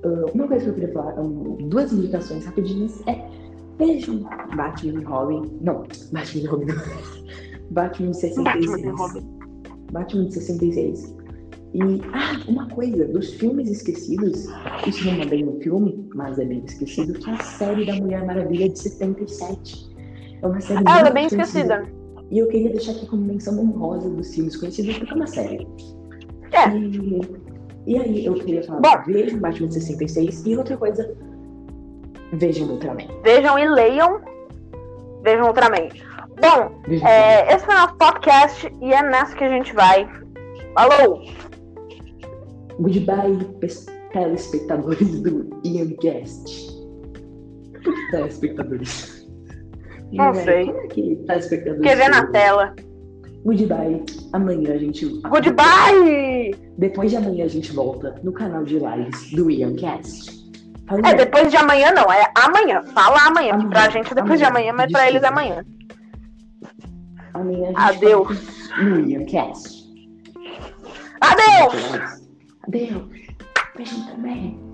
Uh, uma coisa que eu queria falar, um, duas indicações rapidinhas é vejam Batman e Robin. Não, Batman e Robin não. Batman 66. Batman. Batman 66 e, ah, uma coisa, dos filmes esquecidos, isso não é bem um filme, mas é bem esquecido, que é a série da Mulher Maravilha de 77. É uma série Ela é bem esquecida. E eu queria deixar aqui como menção honrosa dos filmes conhecidos, porque é uma série. É. E, e aí, eu queria falar, Bom, vejam Batman 66 e outra coisa, vejam Ultraman. Vejam e leiam, vejam Ultraman. Bom, é, esse foi o nosso podcast e é nessa que a gente vai. Falou! Goodbye, telespectadores do que telespectadores? Não sei. Como é que telespectadores? Quer ver na tela. Goodbye. Amanhã a gente. Goodbye! Depois de amanhã a gente volta no canal de lives do Iancast. É, depois de amanhã não, é amanhã. Fala amanhã. amanhã pra gente é depois amanhã. de amanhã, mas Desculpa. pra eles é amanhã. Amanhã a gente Adeus. No Iancast. Adeus! Adeus. Beijo também.